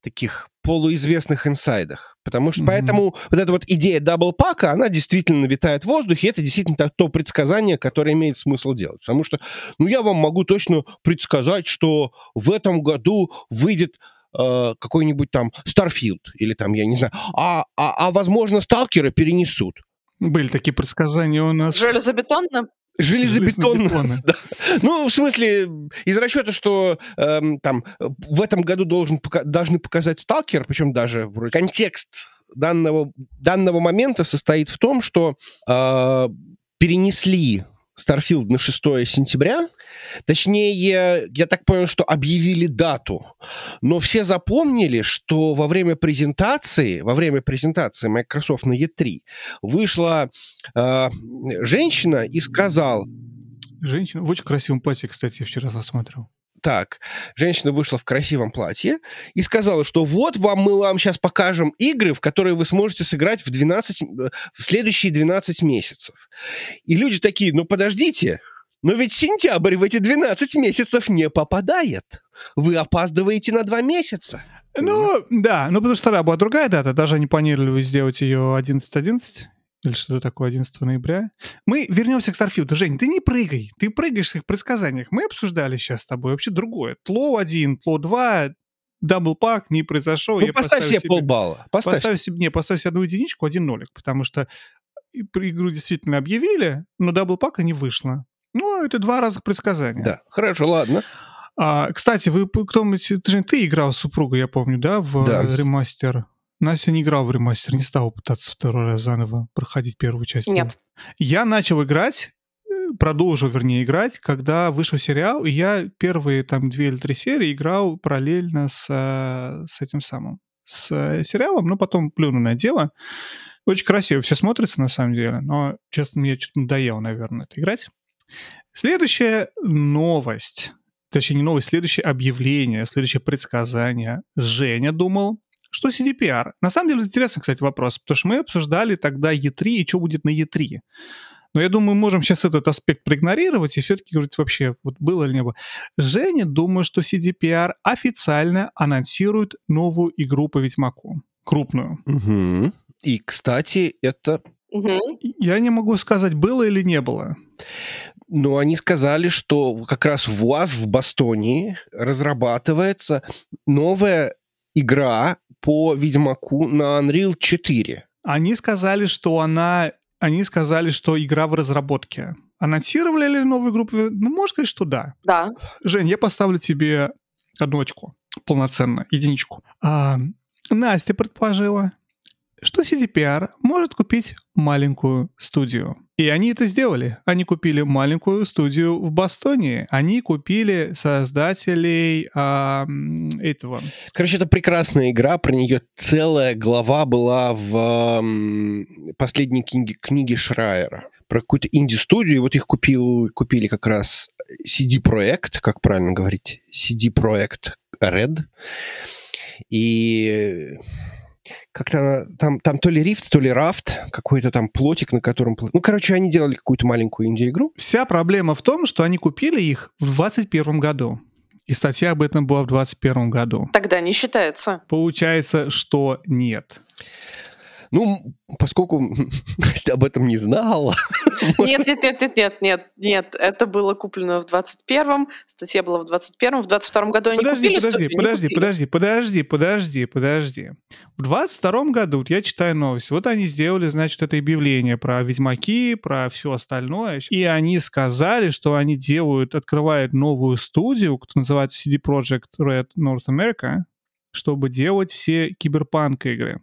таких полуизвестных инсайдах. Потому что mm-hmm. поэтому вот эта вот идея даблпака, она действительно витает в воздухе, это действительно то предсказание, которое имеет смысл делать. Потому что, ну, я вам могу точно предсказать, что в этом году выйдет э, какой-нибудь там Starfield или там, я не знаю, а, а, а возможно, сталкеры перенесут. Были такие предсказания у нас. Железобетонно? Железобетонно. да. Ну, в смысле, из расчета, что эм, там в этом году должен, должны показать сталкер, причем даже вроде контекст данного, данного момента состоит в том, что э, перенесли Starfield на 6 сентября. Точнее, я так понял, что объявили дату. Но все запомнили, что во время презентации, во время презентации Microsoft на E3 вышла э, женщина и сказал... Женщина? В очень красивом платье, кстати, я вчера засматривал так. Женщина вышла в красивом платье и сказала, что вот вам мы вам сейчас покажем игры, в которые вы сможете сыграть в, 12, э, в следующие 12 месяцев. И люди такие, ну подождите, но ведь сентябрь в эти 12 месяцев не попадает. Вы опаздываете на два месяца. Ну, да, ну потому что тогда была другая дата, даже они планировали сделать ее 11.11, или что-то такое 11 ноября. Мы вернемся к Starfield у. Жень, ты не прыгай. Ты прыгаешь в их предсказаниях. Мы обсуждали сейчас с тобой вообще другое. TLOU 1, TLOU 2, double pack не произошел. Ну, я поставь себе полбалла. Поставь. поставь себе, не, поставь себе одну единичку, один нолик, потому что игру действительно объявили, но double pack а не вышло. Ну, это два разных предсказания. Да, хорошо, ладно. А, кстати, вы кто-нибудь, ты, ты играл с супругой, я помню, да, в да. ремастер Настя не играл в ремастер, не стал пытаться второй раз заново проходить первую часть. Нет. Я начал играть, э, продолжил, вернее, играть, когда вышел сериал, и я первые там две или три серии играл параллельно с, э, с этим самым, с э, сериалом, но потом плюну на дело. Очень красиво все смотрится, на самом деле, но, честно, мне что-то надоело, наверное, это играть. Следующая новость, точнее, не новость, следующее объявление, следующее предсказание. Женя думал, что CDPR? На самом деле, интересный, кстати, вопрос, потому что мы обсуждали тогда E3 и что будет на E3. Но я думаю, мы можем сейчас этот аспект проигнорировать и все-таки говорить вообще, вот было или не было. Женя, думаю, что CDPR официально анонсирует новую игру по Ведьмаку. Крупную. Угу. И, кстати, это... Угу. Я не могу сказать, было или не было. Но они сказали, что как раз в УАЗ в Бастонии разрабатывается новая игра по Ведьмаку на Unreal 4. Они сказали, что она... Они сказали, что игра в разработке. Анонсировали ли новую группу? Ну, можно сказать, что да. Да. Жень, я поставлю тебе одну очку. Полноценно, единичку. А, Настя предположила, что CDPR может купить маленькую студию. И они это сделали. Они купили маленькую студию в Бастоне. Они купили создателей а, этого. Короче, это прекрасная игра. Про нее целая глава была в последней книге, книге Шрайера. Про какую-то инди-студию. И вот их купил, купили как раз CD-проект, как правильно говорить, CD-проект Red. И как-то там, там то ли рифт, то ли рафт, какой-то там плотик, на котором... Ну, короче, они делали какую-то маленькую инди-игру. Вся проблема в том, что они купили их в 2021 году. И статья об этом была в 2021 году. Тогда не считается. Получается, что нет. Ну, поскольку Настя об этом не знала. Нет, нет, нет, нет, нет, нет, нет. Это было куплено в 21-м, статья была в 21-м, в 22-м году они подожди, купили. Подожди, студию, подожди, подожди, подожди, подожди, подожди. В 22-м году, вот я читаю новости, вот они сделали, значит, это объявление про Ведьмаки, про все остальное, и они сказали, что они делают, открывают новую студию, которая называется CD Projekt Red North America, чтобы делать все киберпанк игры.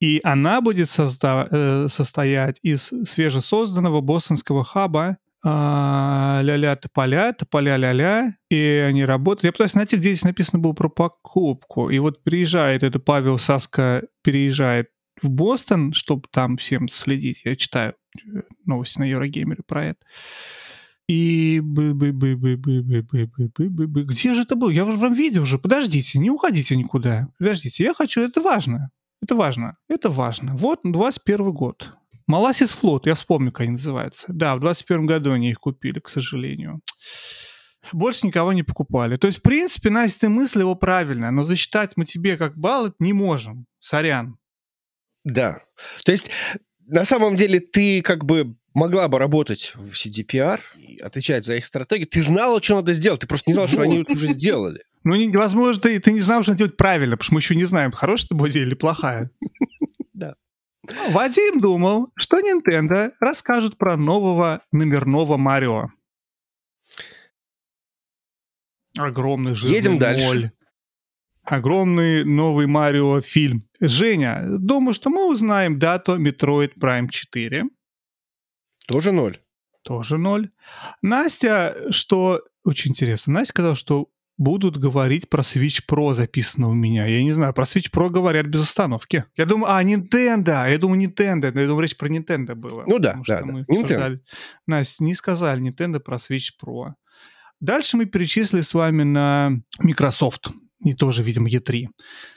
И она будет созда- состоять из свежесозданного бостонского хаба э, ля-ля тополя, тополя ля-ля, и они работают. Я пытаюсь найти, где здесь написано было про покупку. И вот приезжает, это Павел Саска переезжает в Бостон, чтобы там всем следить. Я читаю новости на Еврогеймере про это. И где же это было? Я уже прям видел уже. Подождите, не уходите никуда. Подождите, я хочу, это важно. Это важно. Это важно. Вот 21 год. Маласис флот, я вспомню, как они называются. Да, в 21 году они их купили, к сожалению. Больше никого не покупали. То есть, в принципе, Настя, мысль его правильная, но засчитать мы тебе как балл не можем. Сорян. Да. То есть, на самом деле, ты как бы могла бы работать в CDPR, отвечать за их стратегию. Ты знала, что надо сделать, ты просто не знала, что они это уже сделали. Ну, невозможно, ты, ты не знал, что делать правильно, потому что мы еще не знаем, хорошая это будет или плохая. Да. Вадим думал, что Nintendo расскажут про нового номерного Марио. Огромный жирный Едем дальше. Огромный новый Марио фильм. Женя, думаю, что мы узнаем дату Metroid Prime 4. Тоже ноль. Тоже ноль. Настя, что очень интересно, Настя сказала, что будут говорить про Switch Pro записано у меня. Я не знаю, про Switch Pro говорят без остановки. Я думаю, а, Nintendo. Я думаю, Nintendo. Я думаю, речь про Nintendo было. Ну да, да, да. Nintendo. Настя, не сказали Nintendo про Switch Pro. Дальше мы перечислили с вами на Microsoft. И тоже, видимо, E3.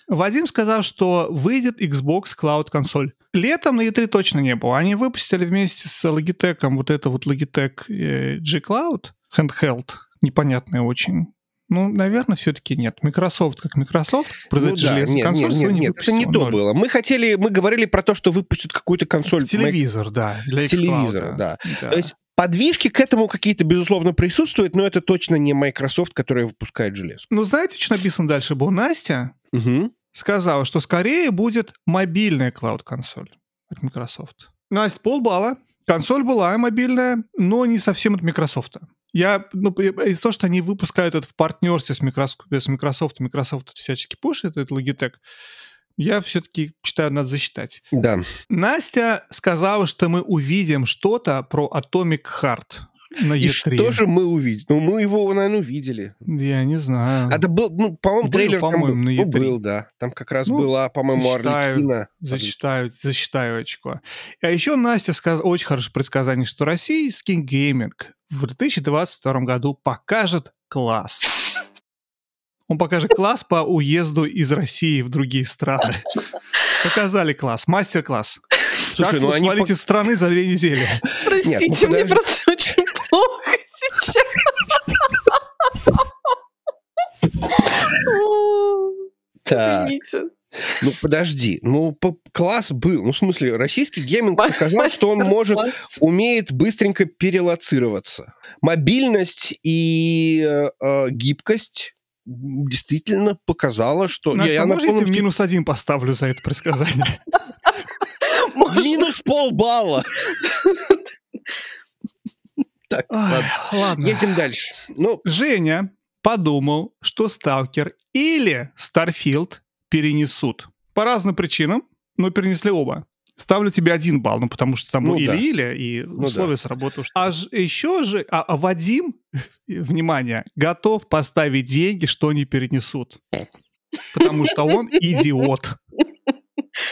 Вадим сказал, что выйдет Xbox Cloud консоль. Летом на E3 точно не было. Они выпустили вместе с Logitech вот это вот Logitech э, G Cloud handheld. Непонятное очень. Ну, наверное, все-таки нет. Microsoft как Microsoft производит ну, да. железную нет, консоль. Нет, нет, нет это не то было. Мы хотели, мы говорили про то, что выпустят какую-то консоль. Телевизор, да. Для Телевизор, да. да. То есть Подвижки к этому какие-то, безусловно, присутствуют, но это точно не Microsoft, которая выпускает железо. Ну, знаете, что написано дальше было? Настя угу. сказала, что скорее будет мобильная клауд-консоль от Microsoft. Настя, полбалла. Консоль была мобильная, но не совсем от Microsoft. Я, ну, из-за того, что они выпускают это в партнерстве с Microsoft, с Microsoft, Microsoft всячески пушит, это Logitech, я все-таки считаю, надо засчитать. Да. Настя сказала, что мы увидим что-то про Atomic Heart на E3. И что же мы увидели? Ну, мы его, наверное, увидели. Я не знаю. Это был, ну, по-моему, трейлер по-моему, на E3. Ну, был, да. Там как раз ну, была, по-моему, Орликина. Зачитаю, зачитаю очко. А еще Настя сказала очень хорошее предсказание, что российский гейминг в 2022 году покажет класс. Он покажет класс по уезду из России в другие страны. Показали класс, мастер-класс. Слушай, как ну свалить они... из страны за две недели? Простите, Нет, ну, мне просто очень плохо сейчас. Извините. Ну, подожди. Ну, класс был. Ну, в смысле, российский гейминг показал, что он может, умеет быстренько перелоцироваться. Мобильность и э, э гибкость действительно показала, что... Настя, я, я можете полном... минус один поставлю за это предсказание? Минус полбалла. Так, ладно. Едем дальше. Ну, Женя подумал, что Сталкер или Starfield перенесут. По разным причинам, но перенесли оба ставлю тебе один балл, ну, потому что там ну, или-или, да. и ну, условия да. сработал. А ж, еще же, а, а Вадим, внимание, готов поставить деньги, что они перенесут. Потому что он идиот.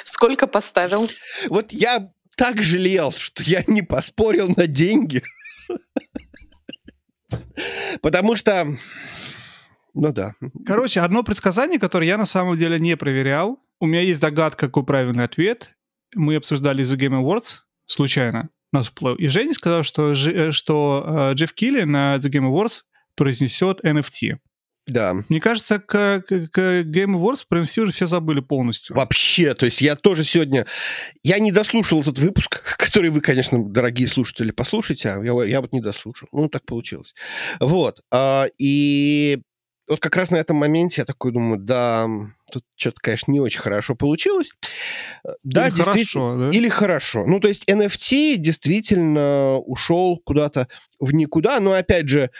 Сколько поставил? Вот я так жалел, что я не поспорил на деньги. Потому что... Ну да. Короче, одно предсказание, которое я на самом деле не проверял. У меня есть догадка, какой правильный ответ мы обсуждали The Game Awards случайно нас всплыл. И Женя сказал, что, э, что э, Джефф Килли на The Game Awards произнесет NFT. Да. Мне кажется, к, к, к Game Awards про NFT уже все забыли полностью. Вообще, то есть я тоже сегодня... Я не дослушал этот выпуск, который вы, конечно, дорогие слушатели, послушайте, а я, я вот не дослушал. Ну, так получилось. Вот. А, и вот как раз на этом моменте я такой думаю, да, тут что-то, конечно, не очень хорошо получилось. Э, да, или хорошо, да? Или хорошо. Ну, то есть NFT действительно ушел куда-то в никуда, но, опять же,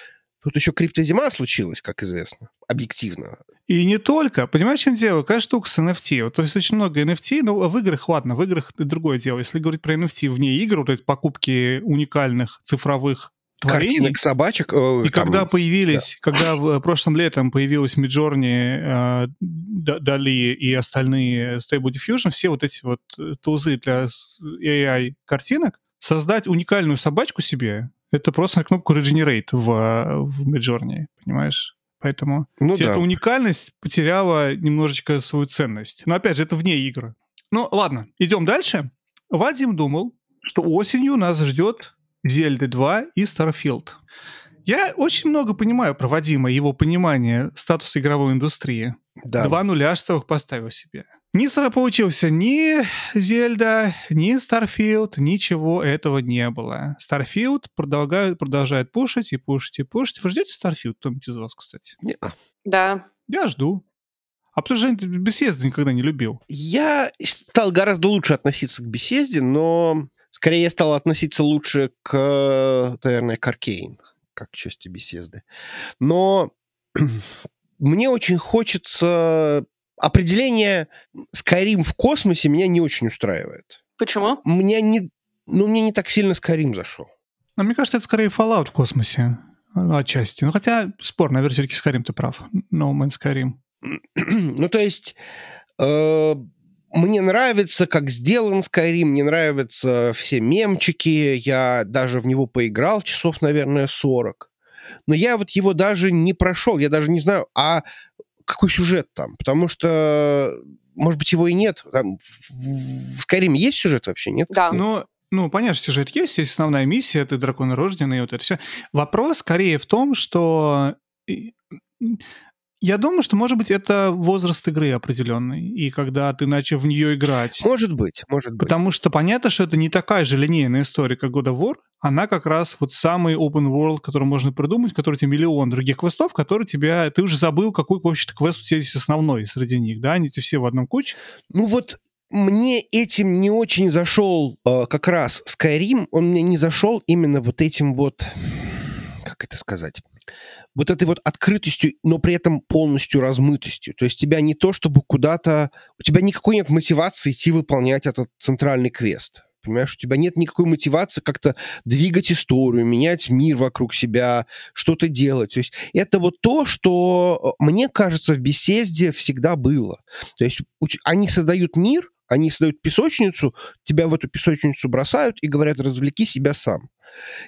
тут еще криптозима случилась, как известно, объективно. И не только. Понимаешь, в чем дело? Какая штука с NFT? Вот, то есть очень много NFT, но в играх, ладно, в играх другое дело. Если говорить про NFT вне игр, вот эти покупки уникальных цифровых творений. Картинок собачек. Э, и там, когда появились, да. когда в прошлом летом появилась Midjourney, э, Дали и остальные Stable Diffusion, все вот эти вот э, тузы для AI картинок, создать уникальную собачку себе, это просто на кнопку Regenerate в, в Midjourney, понимаешь? Поэтому ну, да. эта уникальность потеряла немножечко свою ценность. Но опять же, это вне игры. Ну, ладно, идем дальше. Вадим думал, что осенью нас ждет Зельды 2 и Starfield. Я очень много понимаю про Вадима, его понимание статуса игровой индустрии. Да. Два нуля целых поставил себе. Не получился ни Зельда, ни Starfield, ничего этого не было. Starfield продолжает, продолжает пушить и пушить и пушить. Вы ждете Starfield, кто-нибудь из вас, кстати? Не. Да. Я жду. А потому что ты беседу никогда не любил. Я стал гораздо лучше относиться к беседе, но Скорее я стал относиться лучше к, наверное, к Аркейн, как к части беседы. Но мне очень хочется... Определение Skyrim в космосе меня не очень устраивает. Почему? Мне не... Ну, мне не так сильно Skyrim зашел. А мне кажется, это скорее Fallout в космосе. Ну, отчасти. Ну, хотя, спор, наверное, все-таки Skyrim ты прав. No Man's Skyrim. ну, то есть... Э, мне нравится, как сделан Skyrim, мне нравятся все мемчики, я даже в него поиграл часов, наверное, 40. Но я вот его даже не прошел, я даже не знаю, а какой сюжет там, потому что, может быть, его и нет. Там, в Skyrim есть сюжет вообще, нет? Да. Но ну, понятно, что сюжет есть, есть основная миссия, ты дракон рожденный, и вот это все. Вопрос скорее в том, что я думаю, что, может быть, это возраст игры определенный, и когда ты начал в нее играть. Может быть, может быть. Потому что понятно, что это не такая же линейная история, как God of War. Она как раз вот самый open world, который можно придумать, который тебе миллион других квестов, которые тебя... Ты уже забыл, какой вообще-то квест у тебя здесь основной среди них, да? Они все в одном куче. Ну вот мне этим не очень зашел э, как раз Skyrim, он мне не зашел именно вот этим вот, как это сказать, вот этой вот открытостью, но при этом полностью размытостью. То есть тебя не то, чтобы куда-то... У тебя никакой нет мотивации идти выполнять этот центральный квест. Понимаешь, у тебя нет никакой мотивации как-то двигать историю, менять мир вокруг себя, что-то делать. То есть это вот то, что, э, мне кажется, в беседе всегда было. То есть они создают мир, они создают песочницу, тебя в эту песочницу бросают и говорят, развлеки себя сам.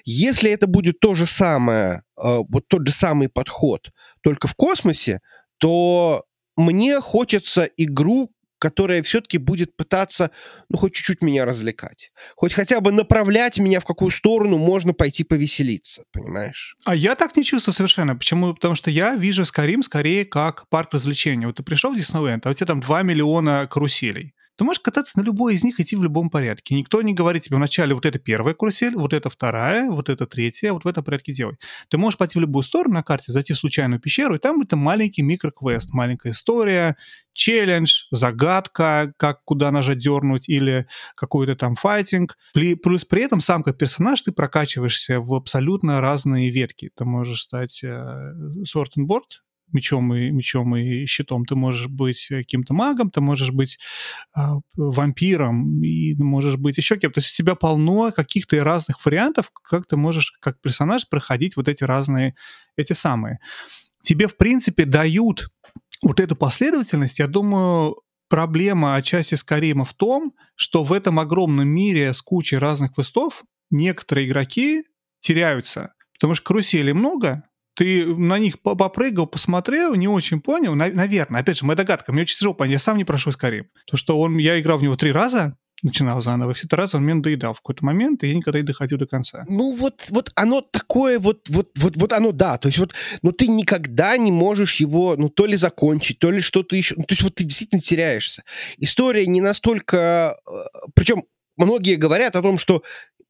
Если это будет то же самое, э, вот тот же самый подход, только в космосе, то мне хочется игру, которая все-таки будет пытаться, ну, хоть чуть-чуть меня развлекать. Хоть хотя бы направлять меня, в какую сторону можно пойти повеселиться, понимаешь? А я так не чувствую совершенно. Почему? Потому что я вижу Skyrim скорее как парк развлечений. Вот ты пришел в Диснейленд, а у тебя там 2 миллиона каруселей ты можешь кататься на любой из них, идти в любом порядке. Никто не говорит тебе вначале вот это первая карусель, вот это вторая, вот это третья, вот в этом порядке делай. Ты можешь пойти в любую сторону на карте, зайти в случайную пещеру, и там это маленький микроквест, маленькая история, челлендж, загадка, как куда нажать дернуть, или какой-то там файтинг. Плюс при этом сам как персонаж ты прокачиваешься в абсолютно разные ветки. Ты можешь стать э, сортинборд, мечом и мечом и щитом. Ты можешь быть каким-то магом, ты можешь быть э, вампиром, и можешь быть еще кем-то. То есть у тебя полно каких-то разных вариантов, как ты можешь как персонаж проходить вот эти разные, эти самые. Тебе, в принципе, дают вот эту последовательность, я думаю, проблема отчасти Скарима в том, что в этом огромном мире с кучей разных квестов некоторые игроки теряются. Потому что каруселей много, ты на них попрыгал, посмотрел, не очень понял, наверное, опять же, моя догадка, мне очень тяжело понять, я сам не прошел Skyrim. То, что он, я играл в него три раза, начинал заново, все три раза он мне надоедал в какой-то момент, и я никогда не доходил до конца. Ну вот, вот оно такое, вот, вот, вот, вот оно, да, то есть вот, но ты никогда не можешь его, ну, то ли закончить, то ли что-то еще, ну, то есть вот ты действительно теряешься. История не настолько, э, причем многие говорят о том, что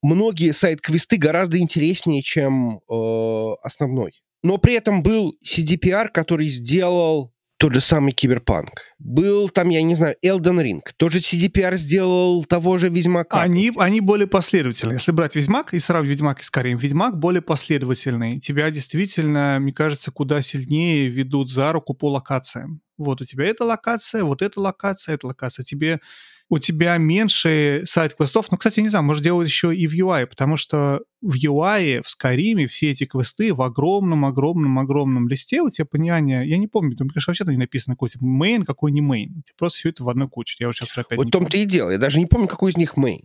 многие сайт-квесты гораздо интереснее, чем э, основной но при этом был CDPR, который сделал тот же самый Киберпанк. Был там, я не знаю, Elden Ring. Тоже CDPR сделал того же Ведьмака. Они, они более последовательны. Если брать Ведьмак и сравнивать Ведьмак и Скорее, Ведьмак более последовательный. Тебя действительно, мне кажется, куда сильнее ведут за руку по локациям. Вот у тебя эта локация, вот эта локация, эта локация. Тебе у тебя меньше сайт-квестов. Ну, кстати, не знаю, может делать еще и в UI, потому что в UI, в Skyrim все эти квесты в огромном-огромном-огромном листе у тебя понимание, я не помню, там, конечно, вообще-то не написано какой типа main, какой не main. Просто все это в одной куче. Я вот сейчас опять Вот в том-то и дело. Я даже не помню, какой из них main.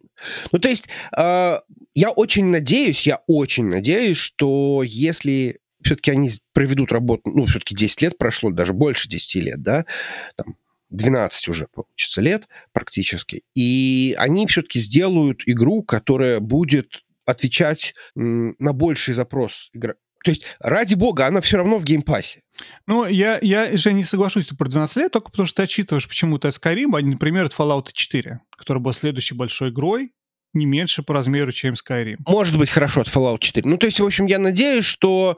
Ну, то есть, э, я очень надеюсь, я очень надеюсь, что если все-таки они проведут работу, ну, все-таки 10 лет прошло, даже больше 10 лет, да, там, 12 уже получится лет практически. И они все-таки сделают игру, которая будет отвечать на больший запрос игра. То есть, ради бога, она все равно в геймпассе. Ну, я, я же не соглашусь про 12 лет, только потому что ты отчитываешь почему-то Skyrim, а не, например, от Fallout 4, который был следующей большой игрой, не меньше по размеру, чем Skyrim. Может быть, хорошо от Fallout 4. Ну, то есть, в общем, я надеюсь, что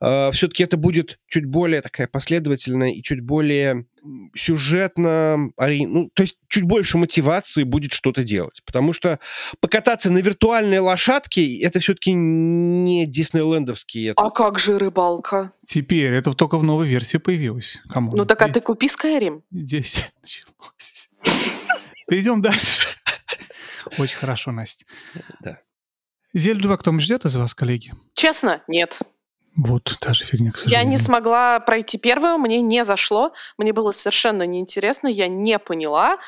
э, все-таки это будет чуть более такая последовательная и чуть более сюжетно, ну, то есть чуть больше мотивации будет что-то делать. Потому что покататься на виртуальной лошадке это все-таки не диснейлендовский. А как же рыбалка? Теперь это только в новой версии появилось. Кому? Ну так а ты купи Skyrim. Здесь началось. Перейдем дальше. Очень хорошо, Настя. Да. Зель 2 кто-нибудь ждет из вас, коллеги? Честно, нет. Вот, даже фигня, к Я не смогла пройти первую, мне не зашло, мне было совершенно неинтересно, я не поняла,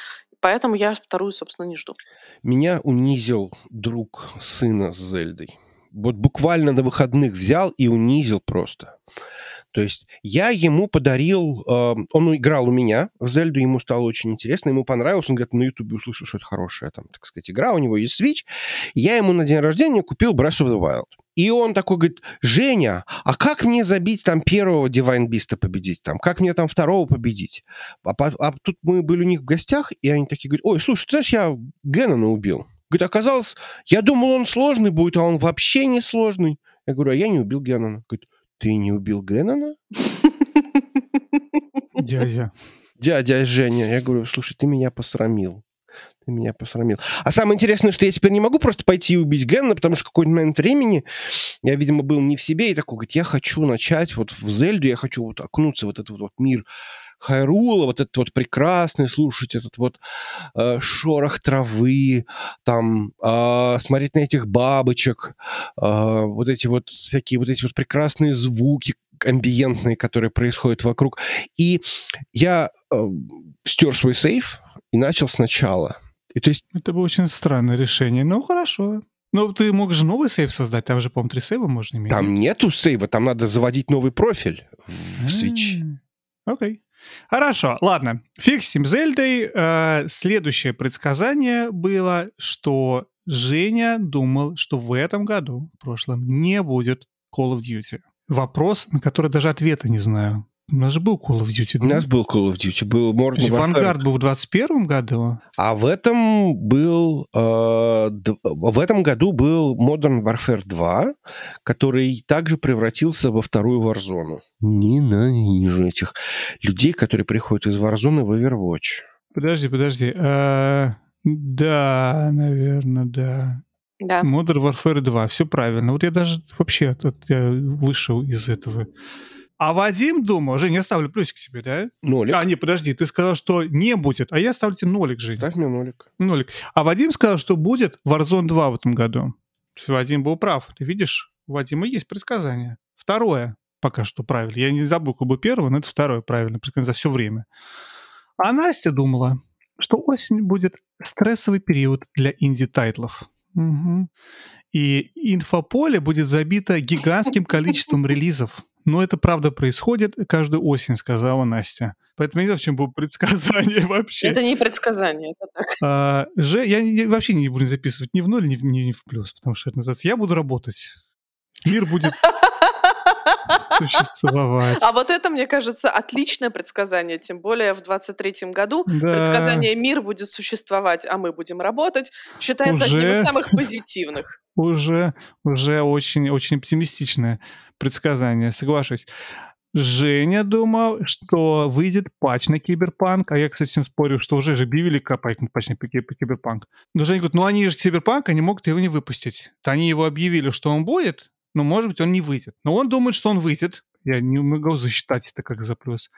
поэтому я вторую, собственно, не жду. Меня унизил друг сына с Зельдой. Вот буквально на выходных взял и унизил просто. То есть я ему подарил... Э, он играл у меня в Зельду, ему стало очень интересно, ему понравилось. Он говорит, на Ютубе услышал, что это хорошая, там, так сказать, игра, у него есть Switch. Я ему на день рождения купил Breath of the Wild. И он такой говорит, Женя, а как мне забить там первого Divine Beast победить? Там, как мне там второго победить? А, а тут мы были у них в гостях, и они такие говорят, ой, слушай, ты знаешь, я Геннона убил. Говорит, оказалось, я думал, он сложный будет, а он вообще не сложный. Я говорю, а я не убил Геннона. Говорит, ты не убил Геннона? Дядя. Дядя Женя. Я говорю, слушай, ты меня посрамил. Ты меня посрамил. А самое интересное, что я теперь не могу просто пойти и убить Генна, потому что в какой-то момент времени я, видимо, был не в себе и такой, говорит, я хочу начать вот в Зельду, я хочу вот окунуться в этот вот мир Хайрула, вот этот вот прекрасный, слушать этот вот э, шорох травы, там, э, смотреть на этих бабочек, э, вот эти вот всякие вот эти вот прекрасные звуки амбиентные, которые происходят вокруг. И я э, стер свой сейф и начал сначала. И, то есть... Это было очень странное решение. Ну, хорошо. Ну, ты мог же новый сейв создать, там же, по-моему, три сейва можно иметь. Там нету сейва, там надо заводить новый профиль в Switch. Окей. Хорошо, ладно. Фиг Зельдой. Э, следующее предсказание было, что Женя думал, что в этом году, в прошлом, не будет Call of Duty. Вопрос, на который даже ответа не знаю. У нас же был Call of Duty. У нас был Call of Duty, был Modern Vanguard был в 21 году. А в этом был... Э, в этом году был Modern Warfare 2, который также превратился во вторую Warzone. Ненавижу этих людей, которые приходят из Warzone в Overwatch. Подожди, подожди. А, да, наверное, да. Да. Modern Warfare 2, все правильно. Вот я даже вообще я вышел из этого а Вадим думал, Жень, я ставлю плюсик себе, да? Нолик. А, не, подожди, ты сказал, что не будет, а я ставлю тебе нолик, Жень. Ставь мне нолик. Нолик. А Вадим сказал, что будет Warzone 2 в этом году. Вадим был прав. Ты видишь, у Вадима есть предсказание. Второе пока что правильно. Я не забыл, как бы первое, но это второе правильно, за все время. А Настя думала, что осень будет стрессовый период для indie title ов. Угу. И инфополе будет забито гигантским количеством релизов. Но это правда происходит каждую осень, сказала Настя. Поэтому я не знаю, в чем было предсказание вообще. Это не предсказание, это так. А, же, я, я вообще не буду записывать ни в ноль, ни в, ни, в плюс, потому что это называется «Я буду работать». Мир будет существовать. А вот это, мне кажется, отличное предсказание, тем более в 23-м году да. предсказание «Мир будет существовать, а мы будем работать» считается Уже... одним из самых позитивных. Уже, уже очень, очень оптимистичное предсказание, соглашусь. Женя думал, что выйдет патч на Киберпанк, а я, кстати, с ним спорю, что уже же объявили патч на Киберпанк. Но Женя говорит, ну они же Киберпанк, они могут его не выпустить. То они его объявили, что он будет, но, может быть, он не выйдет. Но он думает, что он выйдет. Я не могу засчитать это как за плюс.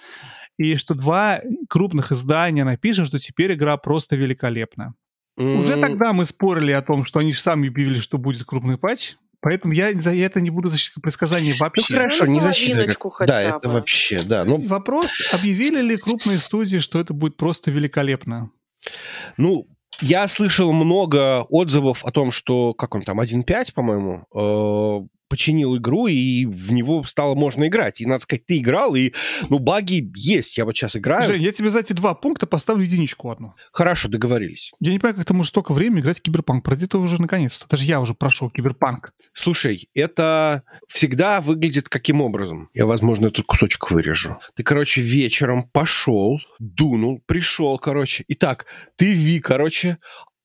И что два крупных издания напишут, что теперь игра просто великолепна. Mm. Уже тогда мы спорили о том, что они же сами объявили, что будет крупный патч. Поэтому я за это не буду защищать предсказания вообще. Ну хорошо, не защищать. Да, это вообще, да. Ну... Вопрос, объявили ли крупные студии, что это будет просто великолепно? Ну, я слышал много отзывов о том, что, как он там, 1.5, по-моему, э, починил игру, и в него стало можно играть. И, надо сказать, ты играл, и, ну, баги есть. Я вот сейчас играю. Жень, я тебе за эти два пункта поставлю единичку одну. Хорошо, договорились. Я не понимаю, как ты можешь столько времени играть в Киберпанк. Пройди ты уже наконец-то. Даже я уже прошел Киберпанк. Слушай, это всегда выглядит каким образом? Я, возможно, этот кусочек вырежу. Ты, короче, вечером пошел, дунул, пришел, короче. Итак, ты Ви, короче,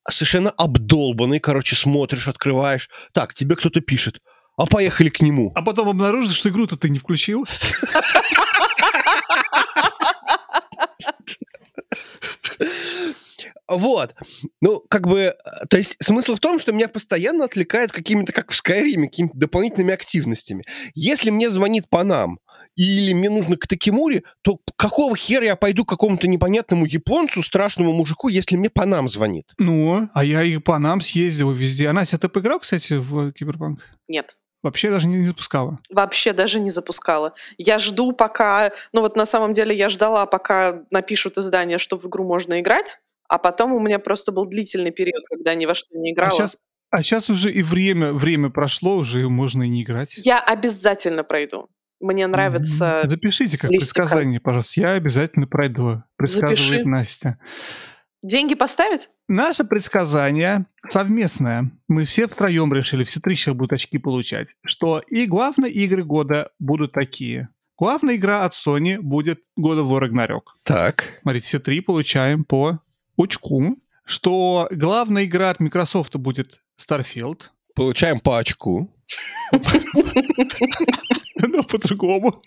совершенно обдолбанный, короче, смотришь, открываешь. Так, тебе кто-то пишет а поехали к нему. А потом обнаружишь, что игру-то ты не включил. Вот. Ну, как бы, то есть смысл в том, что меня постоянно отвлекают какими-то, как в Скайриме, какими-то дополнительными активностями. Если мне звонит по нам или мне нужно к Такимуре, то какого хера я пойду к какому-то непонятному японцу, страшному мужику, если мне по нам звонит? Ну, а я и по нам съездил везде. А Настя, ты поиграл, кстати, в Киберпанк? Нет. Вообще даже не запускала? Вообще даже не запускала. Я жду пока... Ну вот на самом деле я ждала, пока напишут издание, что в игру можно играть, а потом у меня просто был длительный период, когда ни во что не играла. А сейчас, а сейчас уже и время, время прошло, уже можно и не играть. Я обязательно пройду. Мне нравится... Запишите как листика. предсказание, пожалуйста. Я обязательно пройду. Предсказывает Запиши. Настя. Деньги поставить? Наше предсказание совместное. Мы все втроем решили, все три сейчас будут очки получать. Что и главные игры года будут такие. Главная игра от Sony будет God of War Ragnarok. Так. Смотрите, все три получаем по очку. Что главная игра от Microsoft будет Starfield. Получаем по очку. Но по-другому.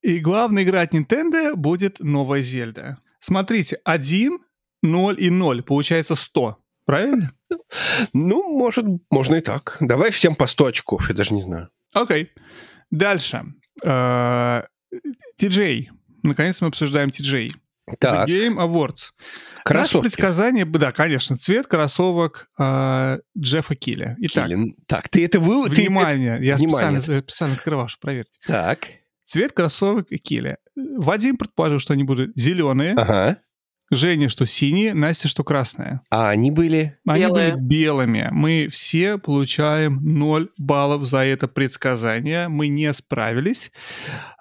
И главная игра от Nintendo будет новая Зельда. Смотрите, 1, 0 и 0. Получается 100. Правильно? Ну, может, можно и так. Давай всем по 100 очков, я даже не знаю. Окей. Дальше. TJ. Э, Наконец мы обсуждаем TJ. Так. The Game Awards. Кроссовки. Наше предсказание, да, конечно, цвет кроссовок э, Джеффа Килля. Итак, Киллин. Так, ты это вы... Внимание, ты... я Внимание. Специально, специально открывал, чтобы проверить. Так. Цвет кроссовок Килля. Вадим предположил, что они будут зеленые. Ага. Женя, что синие, Настя, что красные. А они были? Они Белые. были белыми. Мы все получаем 0 баллов за это предсказание. Мы не справились.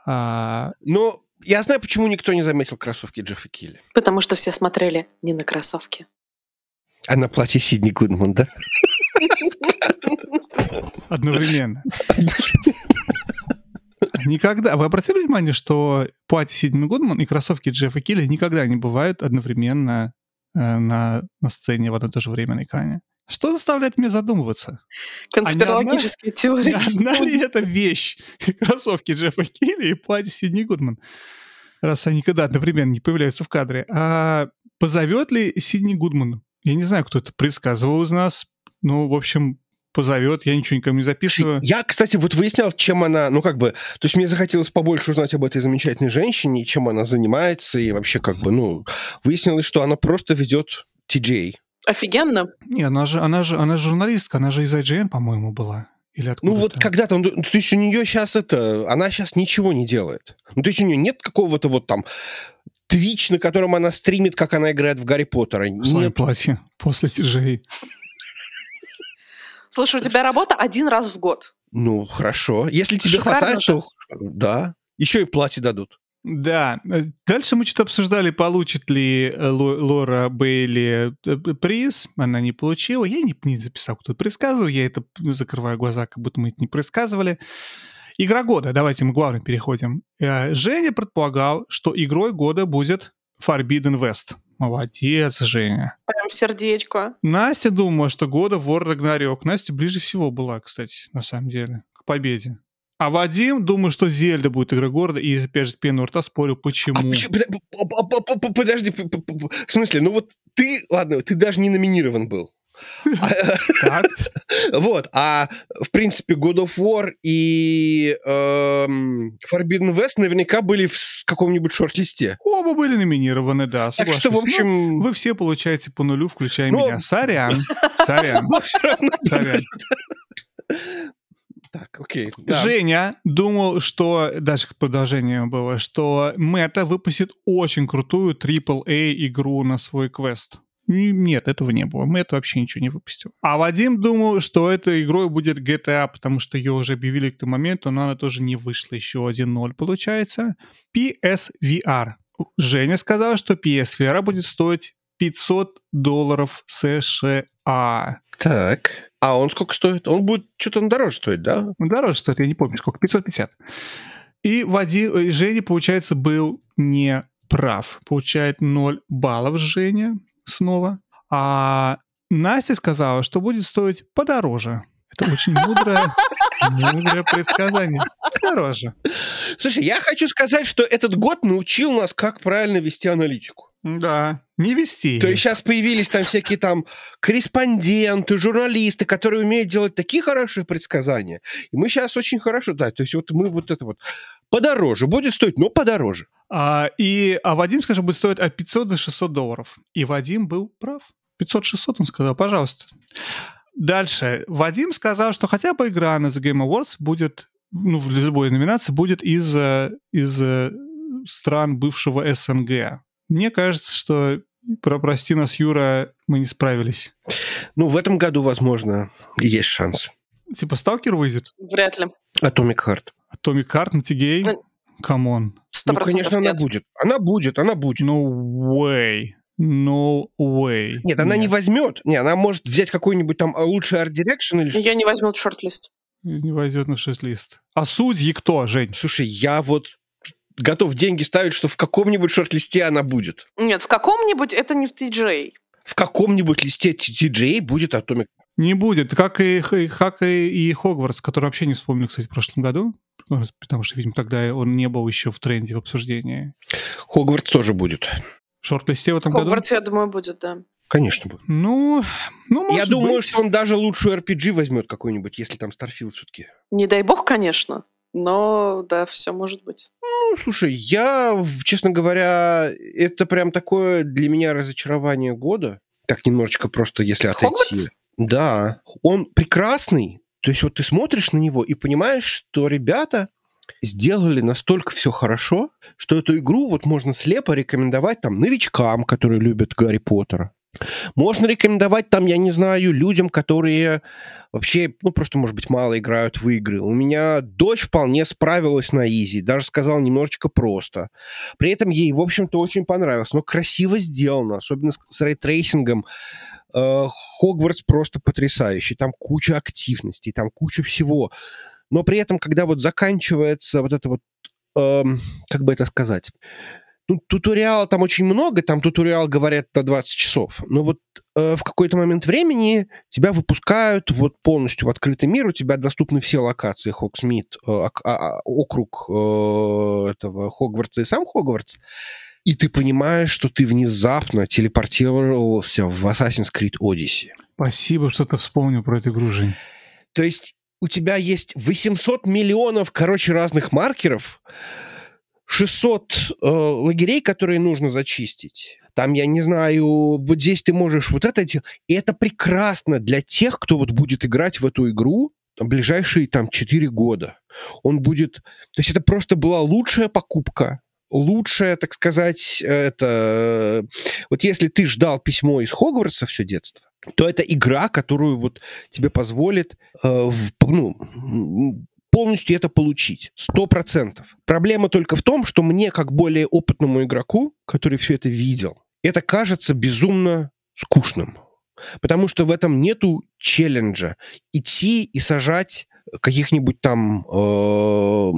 А... Но я знаю, почему никто не заметил кроссовки Джеффа Килли. Потому что все смотрели не на кроссовки. А на платье Сидни Гудман, да? Одновременно. Никогда. Вы обратили внимание, что платье Сидни Гудман и кроссовки Джеффа Килли никогда не бывают одновременно э, на, на сцене в одно и то же время на экране? Что заставляет меня задумываться? Конспирологические а теории. Одна ли это вещь? Кроссовки Джеффа Килли и платье Сидни Гудман. Раз они когда одновременно не появляются в кадре. А позовет ли Сидни Гудман? Я не знаю, кто это предсказывал из нас. Ну, в общем, позовет, я ничего никому не записываю. Я, кстати, вот выяснял, чем она, ну, как бы, то есть мне захотелось побольше узнать об этой замечательной женщине, чем она занимается, и вообще, как бы, ну, выяснилось, что она просто ведет TJ. Офигенно. Не, она же, она же, она же журналистка, она же из IGN, по-моему, была. Или откуда ну вот когда-то, ну, то есть у нее сейчас это, она сейчас ничего не делает. Ну то есть у нее нет какого-то вот там Твич, на котором она стримит, как она играет в Гарри Поттера. В своем платье после тяжей. Слушай, у тебя работа один раз в год. Ну, хорошо. Если тебе Шикарно хватает, же. то да. Еще и платье дадут. Да. Э, дальше мы что-то обсуждали, получит ли э, Лора Бейли э, приз. Она не получила. Я не, не записал, кто предсказывал. Я это закрываю глаза, как будто мы это не предсказывали. Игра года. Давайте мы главным переходим. Женя предполагал, что игрой года будет Forbidden West. Молодец, Женя. Прям сердечко. Настя думала, что года War Ragnarok. Настя ближе всего была, кстати, на самом деле, к победе. А Вадим, думаю, что Зельда будет игра города, и опять же пену рта спорю, почему. А, подожди, в смысле, ну вот ты, ладно, ты даже не номинирован был. Вот, а в принципе God of War и эм, Forbidden West наверняка были в каком-нибудь шорт-листе. Оба были номинированы, да, Так что, в общем... Ну, вы все получаете по нулю, включая меня. Сорян, сорян. Сорян. Так, окей. Да. Женя думал, что, даже продолжение было, что Мета выпустит очень крутую AAA игру на свой квест. Нет, этого не было. Мэтт вообще ничего не выпустил. А Вадим думал, что этой игрой будет GTA, потому что ее уже объявили к тому моменту, но она тоже не вышла. Еще 1.0 получается. PSVR. Женя сказала, что PSVR будет стоить 500 долларов США. Так. А он сколько стоит? Он будет что-то дороже стоить, да? Дороже стоит, я не помню сколько, 550. И Вадим, и Женя, получается, был не прав. Получает 0 баллов Женя снова. А Настя сказала, что будет стоить подороже. Это очень мудрое, мудрое предсказание. Дороже. Слушай, я хочу сказать, что этот год научил нас, как правильно вести аналитику. Да, Не вести. То есть сейчас появились там всякие там корреспонденты, журналисты, которые умеют делать такие хорошие предсказания. И мы сейчас очень хорошо, да, то есть вот мы вот это вот подороже, будет стоить, но подороже. А, и, а Вадим, скажем, будет стоить от 500 до 600 долларов. И Вадим был прав. 500-600 он сказал, пожалуйста. Дальше. Вадим сказал, что хотя бы игра на The Game Awards будет, ну, в любой номинации, будет из, э, из э, стран бывшего СНГ. Мне кажется, что про прости нас, Юра, мы не справились. Ну, в этом году, возможно, есть шанс. Типа Сталкер выйдет? Вряд ли. Atomic Heart. На TGA? Ну, Come on. Ну, конечно, нет. она будет. Она будет, она будет. No way. No way. Нет, она Нет. не возьмет. Не, она может взять какой-нибудь там лучший art direction или Я не возьмет шорт-лист. Не возьмет на шорт-лист. А судьи кто, Жень? Слушай, я вот готов деньги ставить, что в каком-нибудь шорт-листе она будет. Нет, в каком-нибудь это не в TGA. В каком-нибудь листе TGA будет Atomic. Не будет, как и, как и, и Хогвартс, который вообще не вспомнил, кстати, в прошлом году, потому что, видимо, тогда он не был еще в тренде в обсуждении. Хогвартс тоже будет шорт-листе в этом Хогвартс, году? я думаю, будет, да. Конечно будет. Ну, ну может Я думаю, быть. что он даже лучшую RPG возьмет какой-нибудь, если там Starfield все-таки. Не дай бог, конечно. Но да, все может быть. Ну, слушай, я, честно говоря, это прям такое для меня разочарование года. Так немножечко просто, если отойти. Хогвартс? Да. Он прекрасный. То есть вот ты смотришь на него и понимаешь, что ребята сделали настолько все хорошо, что эту игру вот можно слепо рекомендовать там новичкам, которые любят Гарри Поттера. Можно рекомендовать там, я не знаю, людям, которые вообще, ну, просто, может быть, мало играют в игры. У меня дочь вполне справилась на easy, даже сказала немножечко просто. При этом ей, в общем-то, очень понравилось. Но красиво сделано, особенно с, с ray tracing ом. Э, Хогвартс просто потрясающий. Там куча активностей, там куча всего но при этом, когда вот заканчивается вот это вот, эм, как бы это сказать, ну, туториала там очень много, там туториал говорят на 20 часов, но вот э, в какой-то момент времени тебя выпускают вот полностью в открытый мир, у тебя доступны все локации Хоксмит, э, а, а, округ э, этого Хогвартса и сам Хогвартс, и ты понимаешь, что ты внезапно телепортировался в Assassin's Creed Odyssey. Спасибо, что ты вспомнил про эту игру, Жень. То есть у тебя есть 800 миллионов, короче, разных маркеров, 600 э, лагерей, которые нужно зачистить. Там, я не знаю, вот здесь ты можешь вот это делать. И это прекрасно для тех, кто вот будет играть в эту игру там, ближайшие там 4 года. Он будет... То есть это просто была лучшая покупка лучшая, так сказать, это... Вот если ты ждал письмо из Хогвартса все детство, то это игра, которую вот тебе позволит э, в, ну, полностью это получить. Сто процентов. Проблема только в том, что мне, как более опытному игроку, который все это видел, это кажется безумно скучным. Потому что в этом нету челленджа. Идти и сажать каких-нибудь там э,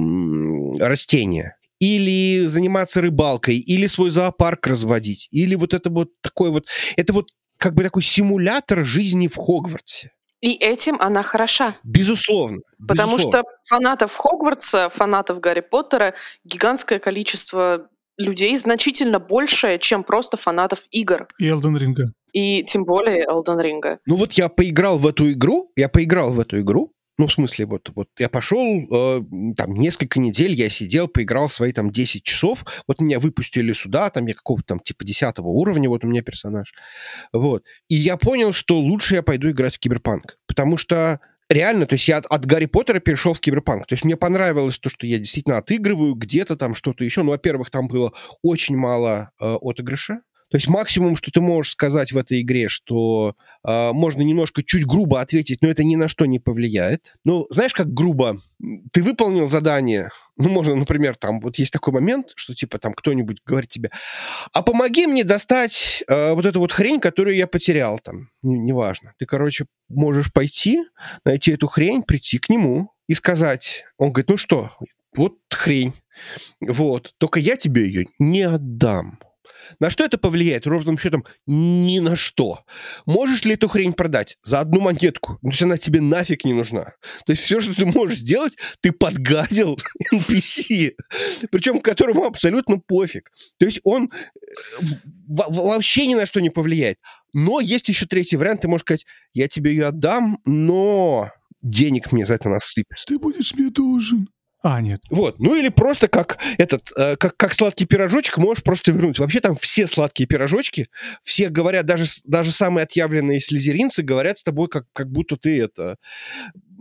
растения или заниматься рыбалкой, или свой зоопарк разводить, или вот это вот такой вот... Это вот как бы такой симулятор жизни в Хогвартсе. И этим она хороша. Безусловно. Потому безусловно. что фанатов Хогвартса, фанатов Гарри Поттера гигантское количество людей, значительно большее, чем просто фанатов игр. И Элден Ринга. И тем более Элден Ринга. Ну вот я поиграл в эту игру, я поиграл в эту игру, ну, в смысле, вот, вот я пошел, э, там, несколько недель я сидел, поиграл свои там 10 часов, вот меня выпустили сюда, там я какого-то там типа 10 уровня, вот у меня персонаж, вот. И я понял, что лучше я пойду играть в Киберпанк, потому что реально, то есть я от, от Гарри Поттера перешел в Киберпанк. То есть мне понравилось то, что я действительно отыгрываю где-то там что-то еще. Ну, во-первых, там было очень мало э, отыгрыша. То есть максимум, что ты можешь сказать в этой игре, что э, можно немножко чуть грубо ответить, но это ни на что не повлияет. Ну, знаешь, как грубо? Ты выполнил задание, ну, можно, например, там, вот есть такой момент, что, типа, там кто-нибудь говорит тебе, а помоги мне достать э, вот эту вот хрень, которую я потерял, там, неважно. Ты, короче, можешь пойти, найти эту хрень, прийти к нему и сказать, он говорит, ну что, вот хрень, вот, только я тебе ее не отдам. На что это повлияет? Ровным счетом ни на что. Можешь ли эту хрень продать за одну монетку? То есть она тебе нафиг не нужна. То есть все, что ты можешь сделать, ты подгадил NPC, причем которому абсолютно пофиг. То есть он э, вообще ни на что не повлияет. Но есть еще третий вариант. Ты можешь сказать, я тебе ее отдам, но денег мне за это насыпешь. Ты будешь мне должен. А, нет. Вот. Ну или просто как этот, э, как, как сладкий пирожочек можешь просто вернуть. Вообще там все сладкие пирожочки, все говорят, даже, даже самые отъявленные слезеринцы говорят с тобой, как, как будто ты это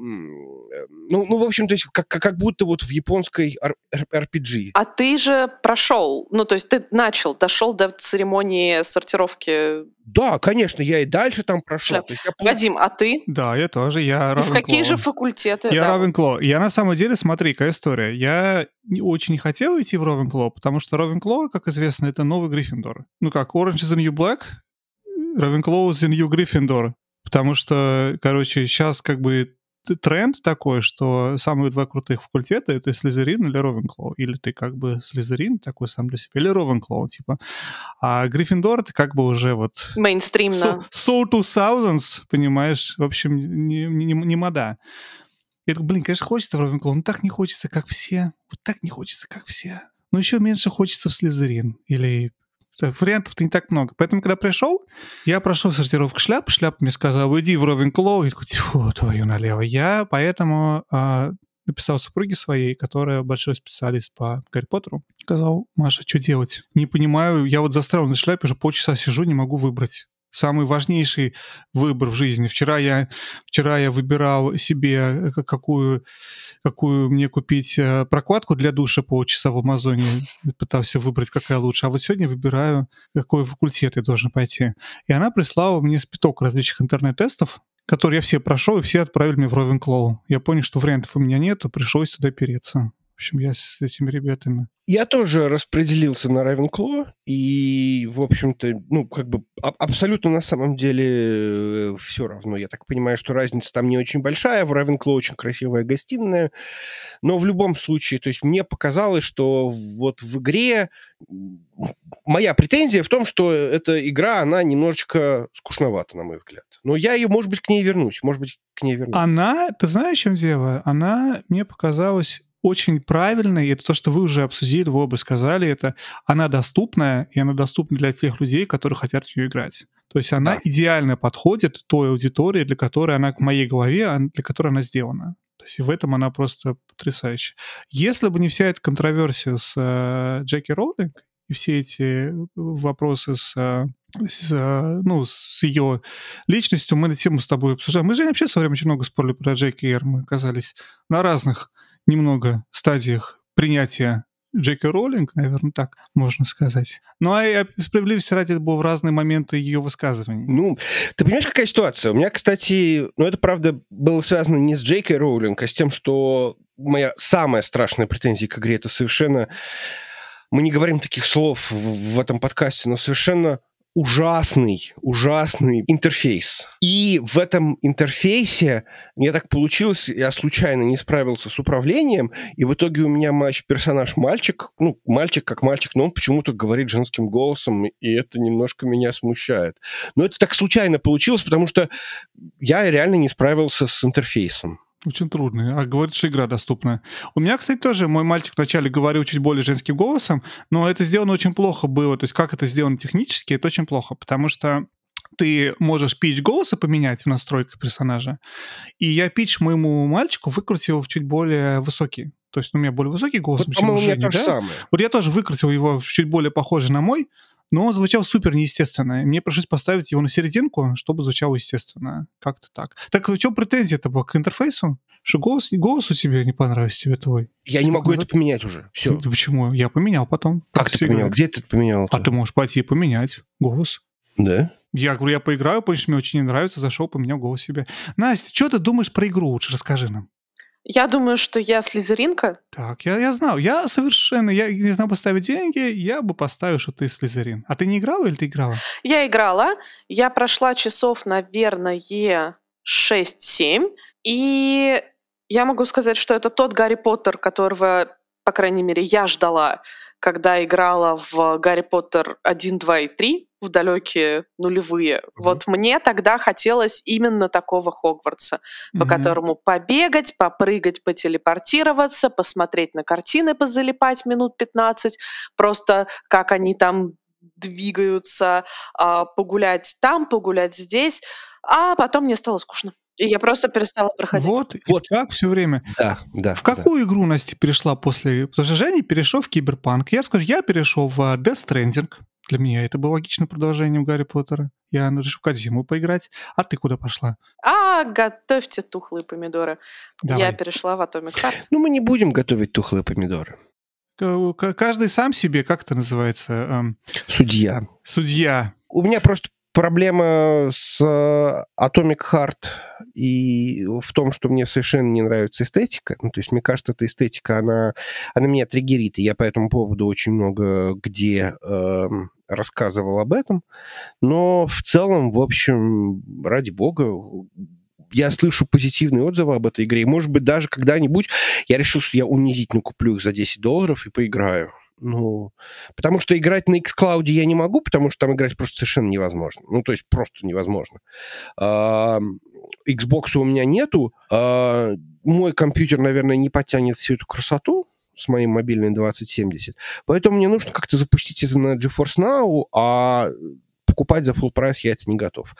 ну, ну, в общем, то есть как, как будто вот в японской RPG. А ты же прошел, ну, то есть ты начал, дошел до церемонии сортировки. Да, конечно, я и дальше там прошел. Шляп. Я... Вадим, а ты? Да, я тоже, я И в какие же факультеты? Я да. Равенкло. Я на самом деле, смотри, какая история. Я очень не хотел идти в Равенкло, потому что Равенкло, как известно, это новый Гриффиндор. Ну как, Orange is the New Black, Равенкло is the New Gryffindor. Потому что, короче, сейчас как бы тренд такой, что самые два крутых факультета — это Слизерин или Ровенклоу. Или ты как бы Слизерин такой сам для себя, или Ровенклоу, типа. А Гриффиндор — это как бы уже вот... Мейнстримно. So, so 2000s, понимаешь? В общем, не, не, не мода. Я такой, блин, конечно, хочется в Ровенклоу, но так не хочется, как все. Вот так не хочется, как все. Но еще меньше хочется в Слизерин или Вариантов-то не так много. Поэтому, когда пришел, я прошел сортировку шляп. Шляп мне сказал, иди в Ровенклоу. Я такой, тьфу, твою налево. Я поэтому а, написал супруге своей, которая большой специалист по Гарри Поттеру. Сказал, Маша, что делать? Не понимаю, я вот застрял на шляпе, уже полчаса сижу, не могу выбрать самый важнейший выбор в жизни. Вчера я, вчера я выбирал себе, э, какую, какую мне купить э, прокладку для душа полчаса в Амазоне. Пытался выбрать, какая лучше. А вот сегодня выбираю, какой факультет я должен пойти. И она прислала мне спиток различных интернет-тестов, которые я все прошел, и все отправили мне в Ровенклоу. Я понял, что вариантов у меня нет, пришлось туда переться. В общем, я с этими ребятами. Я тоже распределился на Равенкло, и, в общем-то, ну, как бы а- абсолютно на самом деле э, все равно. Я так понимаю, что разница там не очень большая, в Равенкло очень красивая гостиная, но в любом случае, то есть мне показалось, что вот в игре моя претензия в том, что эта игра, она немножечко скучновата, на мой взгляд. Но я, ее, может быть, к ней вернусь, может быть, к ней вернусь. Она, ты знаешь, чем дело? Она мне показалась очень правильно, и это то, что вы уже обсудили, вы оба сказали, это она доступная, и она доступна для тех людей, которые хотят в нее играть. То есть она да. идеально подходит той аудитории, для которой она, к моей голове, для которой она сделана. То есть и в этом она просто потрясающая. Если бы не вся эта контроверсия с э, Джеки Роулинг и все эти вопросы с, э, с, э, ну, с ее личностью, мы эту тему с тобой обсуждаем. Мы же вообще со временем очень много спорили про Джеки Эр, мы оказались на разных немного стадиях принятия Джеки Роллинг, наверное, так можно сказать. Ну, а справедливости ради это было в разные моменты ее высказываний. Ну, ты понимаешь, какая ситуация? У меня, кстати, ну, это, правда, было связано не с Джейкой Роулинг, а с тем, что моя самая страшная претензия к игре — это совершенно... Мы не говорим таких слов в, в этом подкасте, но совершенно ужасный, ужасный интерфейс. И в этом интерфейсе мне так получилось, я случайно не справился с управлением, и в итоге у меня матч персонаж мальчик, ну, мальчик как мальчик, но он почему-то говорит женским голосом, и это немножко меня смущает. Но это так случайно получилось, потому что я реально не справился с интерфейсом. Очень трудно. А говорит, что игра доступна. У меня, кстати, тоже мой мальчик вначале говорил чуть более женским голосом, но это сделано очень плохо было. То есть как это сделано технически, это очень плохо, потому что ты можешь пич голоса поменять в настройках персонажа. И я пич моему мальчику выкрутил в чуть более высокий. То есть у меня более высокий голос, вот, чем у Жени, да? самое. Вот я тоже выкрутил его чуть более похожий на мой, но он звучал супер неестественно. Мне пришлось поставить его на серединку, чтобы звучало естественно. Как-то так. Так в чем претензия-то была к интерфейсу? Что голос, голос у тебя не понравился тебе твой? Я не могу это поменять уже. Все. Ты почему? Я поменял потом. Как, ты поменял? Где ты это поменял? А ты можешь пойти и поменять голос. Да? Я говорю, я поиграю, потому что мне очень не нравится, зашел, поменял голос себе. Настя, что ты думаешь про игру лучше? Расскажи нам. Я думаю, что я слезеринка. Так, я, я знал. Я совершенно... Я не знал поставить деньги, я бы поставил, что ты слезерин. А ты не играла или ты играла? Я играла. Я прошла часов, наверное, 6-7. И я могу сказать, что это тот Гарри Поттер, которого, по крайней мере, я ждала когда играла в Гарри Поттер 1, 2 и 3, в далекие нулевые. Mm-hmm. Вот мне тогда хотелось именно такого Хогвартса, mm-hmm. по которому побегать, попрыгать, потелепортироваться, посмотреть на картины, позалипать минут 15, просто как они там двигаются, а, погулять там, погулять здесь, а потом мне стало скучно. Я просто перестала проходить. Вот, вот так все время. Да, да. В какую да. игру Настя перешла после... Потому что Женя перешел в Киберпанк. Я скажу, я перешел в Death Stranding. Для меня это было логичным продолжением Гарри Поттера. Я решил в Кадзиму поиграть. А ты куда пошла? А, готовьте тухлые помидоры. Давай. Я перешла в Atomic Heart. Ну, мы не будем готовить тухлые помидоры. Каждый сам себе, как это называется? Эм, судья. Судья. У меня просто проблема с э, Atomic Heart и в том, что мне совершенно не нравится эстетика. Ну, то есть, мне кажется, эта эстетика, она, она меня триггерит, и я по этому поводу очень много где э, рассказывал об этом. Но в целом, в общем, ради бога, я слышу позитивные отзывы об этой игре. И, может быть, даже когда-нибудь я решил, что я унизительно куплю их за 10 долларов и поиграю. Ну, потому что играть на xCloud я не могу, потому что там играть просто совершенно невозможно. Ну, то есть просто невозможно. А, Xbox у меня нету. А, мой компьютер, наверное, не потянет всю эту красоту с моим мобильным 2070. Поэтому мне нужно как-то запустить это на GeForce Now, а покупать за full прайс я это не готов.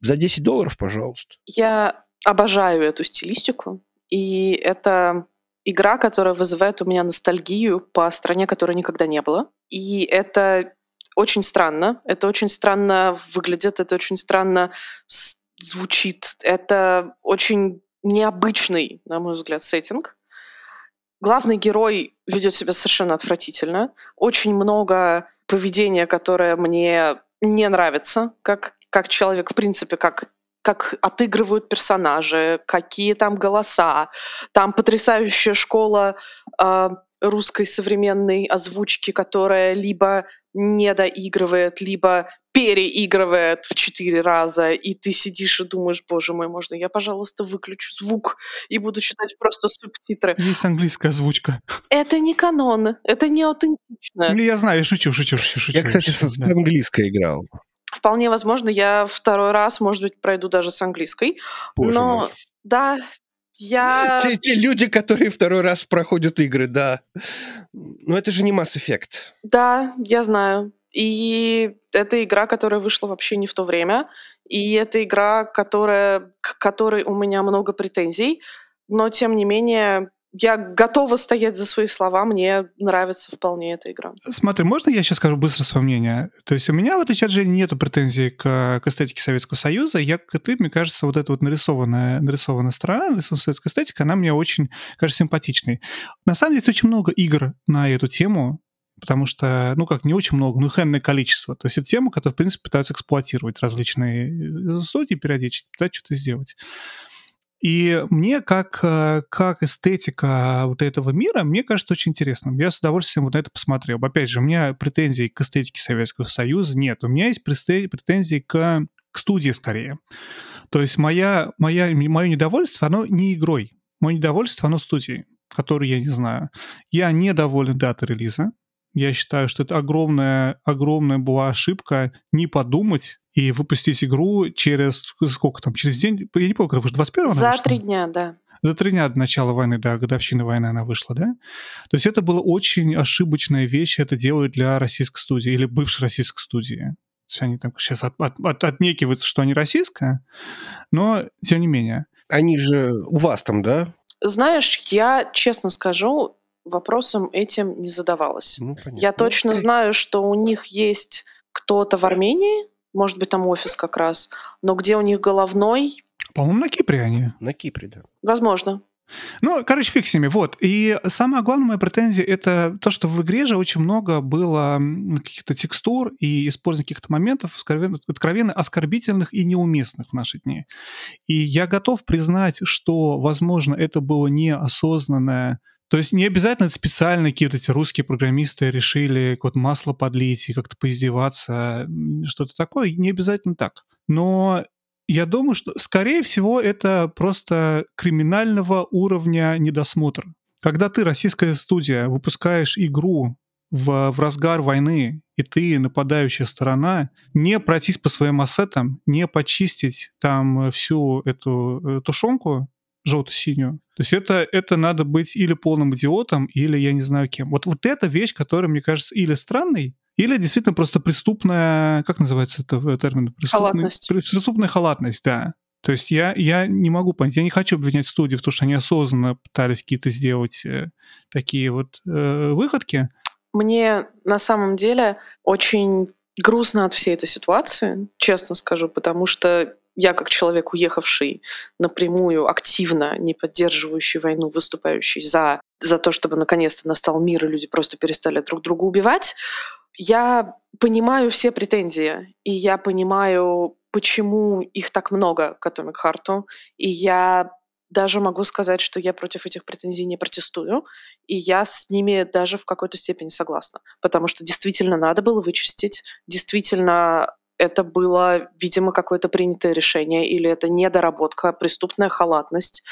За 10 долларов, пожалуйста. Я обожаю эту стилистику. И это игра, которая вызывает у меня ностальгию по стране, которой никогда не было. И это очень странно. Это очень странно выглядит, это очень странно звучит. Это очень необычный, на мой взгляд, сеттинг. Главный герой ведет себя совершенно отвратительно. Очень много поведения, которое мне не нравится, как, как человек, в принципе, как как отыгрывают персонажи, какие там голоса. Там потрясающая школа э, русской современной озвучки, которая либо не доигрывает, либо переигрывает в четыре раза, и ты сидишь и думаешь, боже мой, можно я, пожалуйста, выключу звук и буду читать просто субтитры. Есть английская озвучка. Это не канон, это не аутентично. Я знаю, я шучу, шучу, шучу. Я, кстати, с, да. английской играл. Вполне возможно, я второй раз, может быть, пройду даже с английской. Боже но мой. да, я... Те, те люди, которые второй раз проходят игры, да. Но это же не Mass Effect. Да, я знаю. И это игра, которая вышла вообще не в то время. И это игра, которая, к которой у меня много претензий. Но, тем не менее, я готова стоять за свои слова, мне нравится вполне эта игра. Смотри, можно я сейчас скажу быстро свое мнение? То есть у меня, в отличие от Жени, нету претензий к, к эстетике Советского Союза. Я, как ты, мне кажется, вот эта вот нарисованная, нарисованная сторона, нарисованная советская эстетика, она мне очень, кажется, симпатичной. На самом деле, очень много игр на эту тему, потому что, ну как, не очень много, но хенное количество. То есть это тема, которую, в принципе, пытаются эксплуатировать различные э, студии периодически, пытаются что-то сделать. И мне, как, э, как эстетика вот этого мира, мне кажется очень интересным. Я с удовольствием вот на это посмотрел. Опять же, у меня претензий к эстетике Советского Союза нет. У меня есть претензии к, к студии скорее. То есть моя, моя, мое недовольство, оно не игрой. Мое недовольство, оно студией, которую я не знаю. Я недоволен датой релиза. Я считаю, что это огромная, огромная была ошибка не подумать и выпустить игру через сколько там, через день, я не помню, когда вышла, 21 За три дня, да. За три дня до начала войны, да, годовщины войны она вышла, да? То есть это была очень ошибочная вещь, это делают для российской студии или бывшей российской студии. То есть они там сейчас от, от, от, отнекиваются, что они российская, но тем не менее. Они же у вас там, да? Знаешь, я честно скажу, вопросом этим не задавалась. Ну, я точно знаю, что у них есть кто-то в Армении, может быть, там офис как раз. Но где у них головной? По-моему, на Кипре они. На Кипре, да. Возможно. Ну, короче, фиг с ними. Вот. И самая главная моя претензия — это то, что в игре же очень много было каких-то текстур и использования каких-то моментов откровенно, откровенно оскорбительных и неуместных в наши дни. И я готов признать, что, возможно, это было неосознанное то есть не обязательно это специально какие-то эти русские программисты решили вот масло подлить и как-то поиздеваться, что-то такое. Не обязательно так. Но я думаю, что, скорее всего, это просто криминального уровня недосмотр. Когда ты, российская студия, выпускаешь игру в, в разгар войны, и ты нападающая сторона, не пройтись по своим ассетам, не почистить там всю эту э, тушенку желто-синюю. То есть это, это надо быть или полным идиотом, или я не знаю кем. Вот, вот эта вещь, которая, мне кажется, или странной, или действительно просто преступная, как называется это термин? Халатность. Преступная халатность, да. То есть я, я не могу понять, я не хочу обвинять студию в том, что они осознанно пытались какие-то сделать э, такие вот э, выходки. Мне на самом деле очень грустно от всей этой ситуации, честно скажу, потому что я как человек, уехавший напрямую, активно, не поддерживающий войну, выступающий за, за то, чтобы наконец-то настал мир, и люди просто перестали друг друга убивать, я понимаю все претензии, и я понимаю, почему их так много к Atomic Heart, и я даже могу сказать, что я против этих претензий не протестую, и я с ними даже в какой-то степени согласна, потому что действительно надо было вычистить, действительно это было, видимо, какое-то принятое решение, или это недоработка, преступная халатность.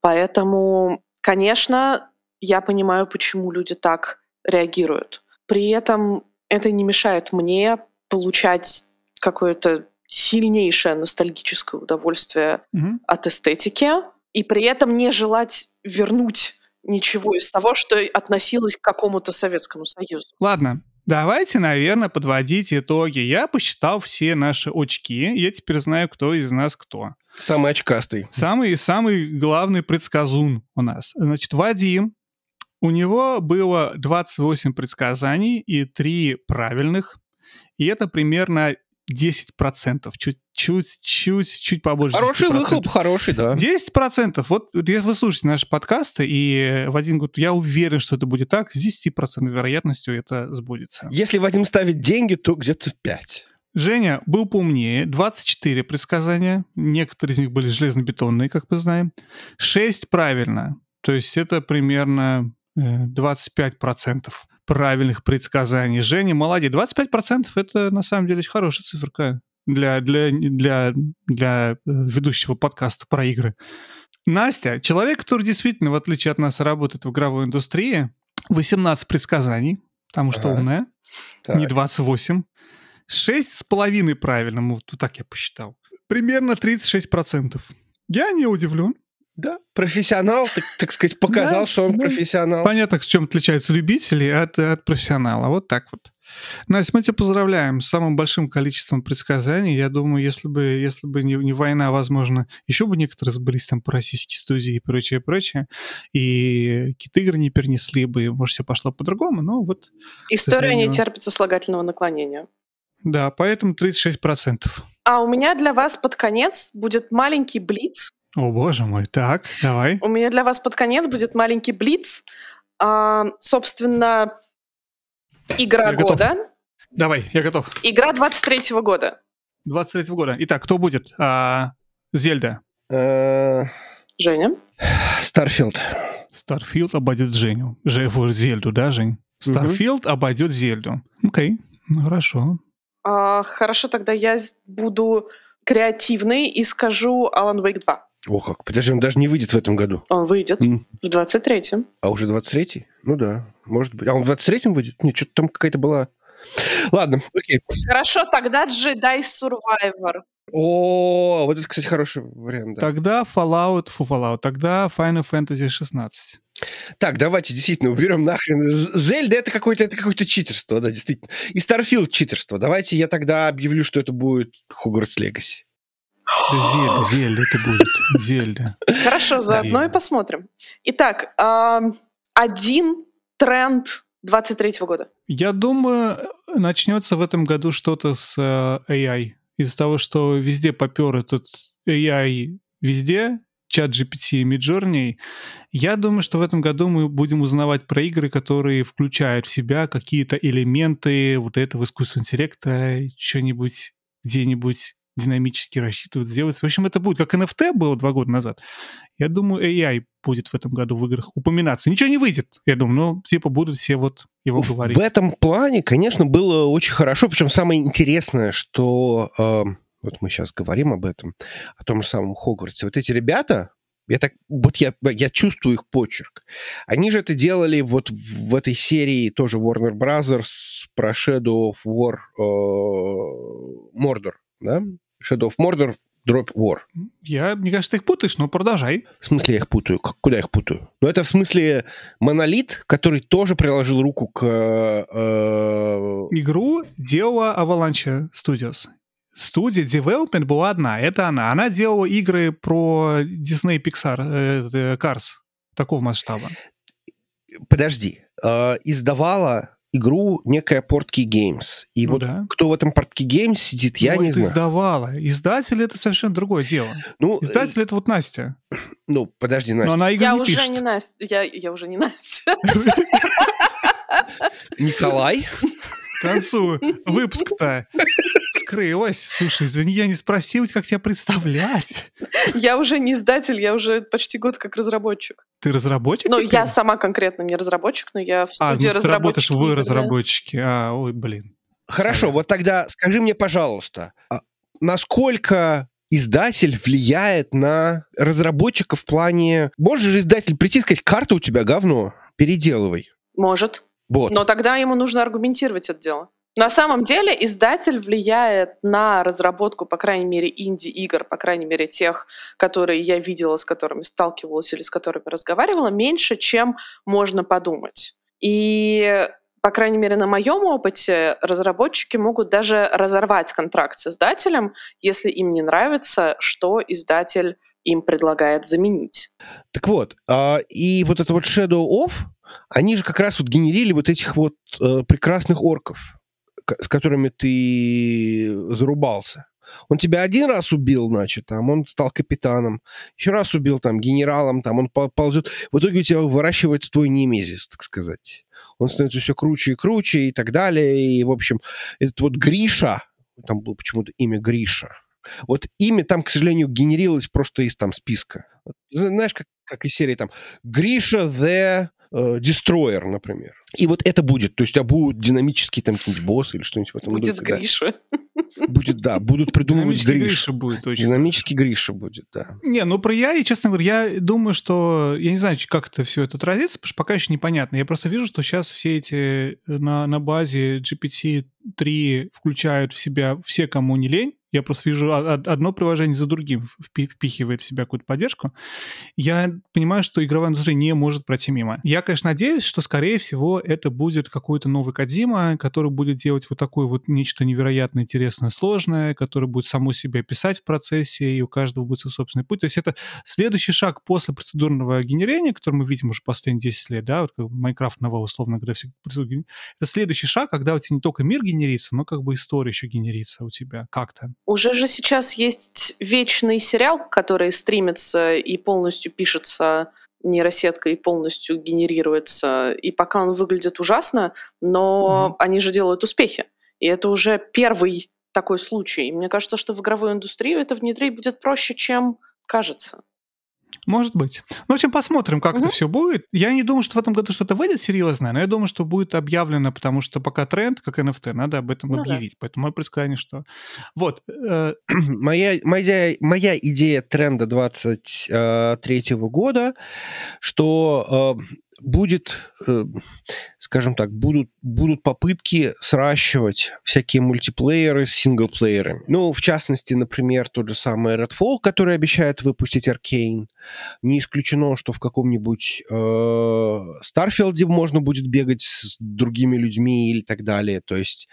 Поэтому, конечно, я понимаю, почему люди так реагируют. При этом это не мешает мне получать какое-то сильнейшее ностальгическое удовольствие mm-hmm. от эстетики, и при этом не желать вернуть ничего из того, что относилось к какому-то Советскому Союзу. Ладно, Давайте, наверное, подводить итоги. Я посчитал все наши очки, я теперь знаю, кто из нас кто. Самый очкастый. Самый, самый главный предсказун у нас. Значит, Вадим, у него было 28 предсказаний и 3 правильных. И это примерно 10%, чуть-чуть, чуть, чуть побольше. Хороший 10%. выхлоп, хороший, да. 10%. Вот вы слушаете наши подкасты, и Вадим говорит, я уверен, что это будет так, с 10% вероятностью это сбудется. Если Вадим ставит деньги, то где-то 5. Женя был поумнее. 24 предсказания. Некоторые из них были железнобетонные, как мы знаем. 6 правильно. То есть это примерно 25% правильных предсказаний. Женя, молодец. 25% это на самом деле очень хорошая циферка для, для, для, для э, ведущего подкаста про игры. Настя, человек, который действительно, в отличие от нас, работает в игровой индустрии, 18 предсказаний, потому что ага. умная, так. не 28. 6,5 правильно, вот так я посчитал. Примерно 36%. Я не удивлен. Да, профессионал, так, так сказать, показал, да, что он да. профессионал. Понятно, в чем отличаются любители от, от профессионала. Вот так вот. Настя, мы тебя поздравляем с самым большим количеством предсказаний. Я думаю, если бы, если бы не, не война, возможно, еще бы некоторые сбылись там по российские студии и прочее, прочее. И какие-то игры не перенесли бы, может, все пошло по-другому, но вот... История не терпит сослагательного наклонения. Да, поэтому 36%. А у меня для вас под конец будет маленький блиц о, боже мой. Так, давай. У меня для вас под конец будет маленький блиц. А, собственно, игра года. Готов. Давай, я готов. Игра 23-го года. 23-го года. Итак, кто будет? А, Zelda. Э, Женя. Starfield. Starfield обойдет Женю. Же, Zelda у, да, Жень? Starfield угу. обойдет Zelda у. Окей, ну, хорошо. А, хорошо, тогда я буду креативный и скажу Alan Wake 2. О, как. Подожди, он даже не выйдет в этом году. Он выйдет mm. в 23-м. А уже 23-й? Ну да, может быть. А он в 23-м выйдет? Нет, что-то там какая-то была... Ладно, окей. Хорошо, тогда Jedi Survivor. О, вот это, кстати, хороший вариант. Да. Тогда Fallout, фу, Fallout, тогда Final Fantasy 16. Так, давайте действительно уберем нахрен. Зельда это какое-то это какое-то читерство, да, действительно. И Starfield читерство. Давайте я тогда объявлю, что это будет Hogwarts Legacy. Зельда, Зельда это будет. Зельда. Хорошо, заодно и посмотрим. Итак, один тренд 23 года. Я думаю, начнется в этом году что-то с э, AI. Из-за того, что везде попер этот AI везде, чат GPT и Midjourney, я думаю, что в этом году мы будем узнавать про игры, которые включают в себя какие-то элементы вот этого искусственного интеллекта, что-нибудь где-нибудь динамически рассчитывать, сделать. В общем, это будет как NFT было два года назад. Я думаю, AI будет в этом году в играх упоминаться. Ничего не выйдет, я думаю, но типа будут все вот его говорить. В этом плане, конечно, было очень хорошо. Причем самое интересное, что э, вот мы сейчас говорим об этом, о том же самом Хогвартсе. Вот эти ребята, Я так, вот я, я чувствую их почерк. Они же это делали вот в этой серии тоже Warner Brothers про Shadow of War э, Mordor, да? Shadow of Mordor Drop War. Я, мне кажется, ты их путаешь, но продолжай. В смысле я их путаю? Куда я их путаю? Ну, это в смысле Монолит, который тоже приложил руку к... Э... Игру делала Avalanche Studios. Студия Development была одна, это она. Она делала игры про Disney Pixar, э, Cars, такого масштаба. Подожди. Э, издавала игру некая Portkey Games. И ну, вот да. кто в этом Portkey Games сидит, я ну, не знаю. издавала. Издатель — это совершенно другое дело. Ну, Издатель — это вот Настя. Ну, подожди, Настя. Но она я не уже пишет. не Настя. Я, я уже не Настя. Николай? К концу выпуска-то скрылась. Слушай, извини, я не спросил, как тебя представлять. Я уже не издатель, я уже почти год как разработчик. Ты разработчик? Ну, я сама конкретно не разработчик, но я в студии а, ну, разработчики. вы разработчики. А, ой, блин. Хорошо, вот тогда скажи мне, пожалуйста, а насколько издатель влияет на разработчика в плане... Может же издатель прийти и сказать, карта у тебя говно, переделывай. Может. Вот. Но тогда ему нужно аргументировать это дело. На самом деле издатель влияет на разработку, по крайней мере, инди-игр, по крайней мере, тех, которые я видела, с которыми сталкивалась или с которыми разговаривала, меньше, чем можно подумать. И по крайней мере, на моем опыте, разработчики могут даже разорвать контракт с издателем, если им не нравится, что издатель им предлагает заменить. Так вот, а, и вот это вот Shadow Off, они же как раз вот генерили вот этих вот э, прекрасных орков с которыми ты зарубался. Он тебя один раз убил, значит, там он стал капитаном, еще раз убил там генералом, там он ползет. В итоге у тебя выращивается твой немезис, так сказать. Он становится все круче и круче и так далее. И, в общем, этот вот Гриша, там было почему-то имя Гриша, вот имя там, к сожалению, генерилось просто из там списка. Знаешь, как, как из серии там Гриша the э, Destroyer, например. И вот это будет, то есть а будут динамические там какие-нибудь боссы или что-нибудь в этом Будет духе, Гриша. Да. Будет, да, будут придумывать Гриша. Гриша будет точно. Динамический Гриша будет, да. Не, ну про я, и честно говоря, я думаю, что, я не знаю, как это все это отразится, потому что пока еще непонятно. Я просто вижу, что сейчас все эти э, на, на базе GPT-3 включают в себя все, кому не лень, я просто вижу одно приложение за другим впихивает в себя какую-то поддержку, я понимаю, что игровая индустрия не может пройти мимо. Я, конечно, надеюсь, что, скорее всего, это будет какой-то новый Кадима, который будет делать вот такое вот нечто невероятно интересное, сложное, который будет саму себя писать в процессе, и у каждого будет свой собственный путь. То есть это следующий шаг после процедурного генерения, который мы видим уже последние 10 лет, да, вот как Майнкрафт нового, условно говоря, все это следующий шаг, когда у тебя не только мир генерится, но как бы история еще генерится у тебя как-то. Уже же сейчас есть вечный сериал, который стримится и полностью пишется нейросеткой и полностью генерируется. И пока он выглядит ужасно, но mm-hmm. они же делают успехи. И это уже первый такой случай. И мне кажется, что в игровую индустрию это внедрить будет проще, чем кажется. Может быть. Ну, в общем, посмотрим, как угу. это все будет. Я не думаю, что в этом году что-то выйдет серьезное, но я думаю, что будет объявлено, потому что пока тренд, как NFT, надо об этом ну, объявить. Да. Поэтому мое предсказание, что... Вот. Э, моя, моя, моя идея тренда 23 э, года, что э, будет, э, скажем так, будут, будут попытки сращивать всякие мультиплееры с синглплеерами. Ну, в частности, например, тот же самый Redfall, который обещает выпустить Arcane. Не исключено, что в каком-нибудь э, Старфилде можно будет бегать с другими людьми или так далее. То есть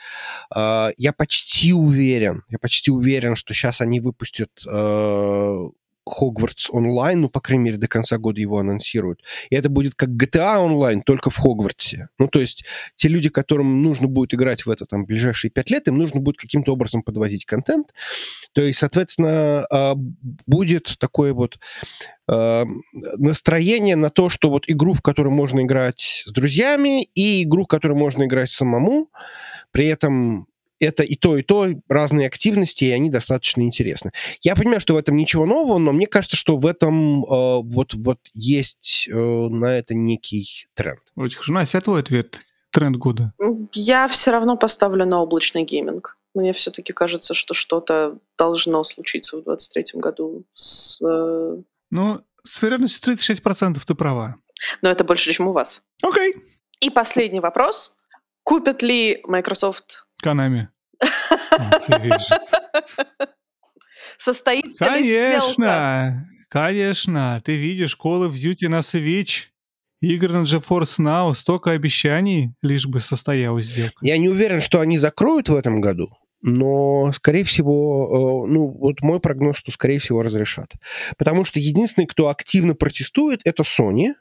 э, я почти уверен, я почти уверен, что сейчас они выпустят э, Хогвартс онлайн, ну, по крайней мере, до конца года его анонсируют. И это будет как GTA онлайн, только в Хогвартсе. Ну, то есть те люди, которым нужно будет играть в это там ближайшие пять лет, им нужно будет каким-то образом подвозить контент. То есть, соответственно, а, будет такое вот а, настроение на то, что вот игру, в которую можно играть с друзьями, и игру, в которую можно играть самому, при этом это и то, и то, разные активности, и они достаточно интересны. Я понимаю, что в этом ничего нового, но мне кажется, что в этом э, вот, вот есть э, на это некий тренд. Очень хорошо. Настя, а твой ответ? Тренд года? Я все равно поставлю на облачный гейминг. Мне все-таки кажется, что что-то должно случиться в 2023 году с... Э... Ну, С вероятностью 36% ты права. Но это больше, чем у вас. Окей. И последний вопрос. Купят ли Microsoft... Konami. Состоится конечно, ли сделка? Конечно, ты видишь Call of Duty на Switch, игры на GeForce Now, столько обещаний, лишь бы состоялась сделка. Я не уверен, что они закроют в этом году, но, скорее всего, э, ну, вот мой прогноз, что, скорее всего, разрешат. Потому что единственный, кто активно протестует, это Sony,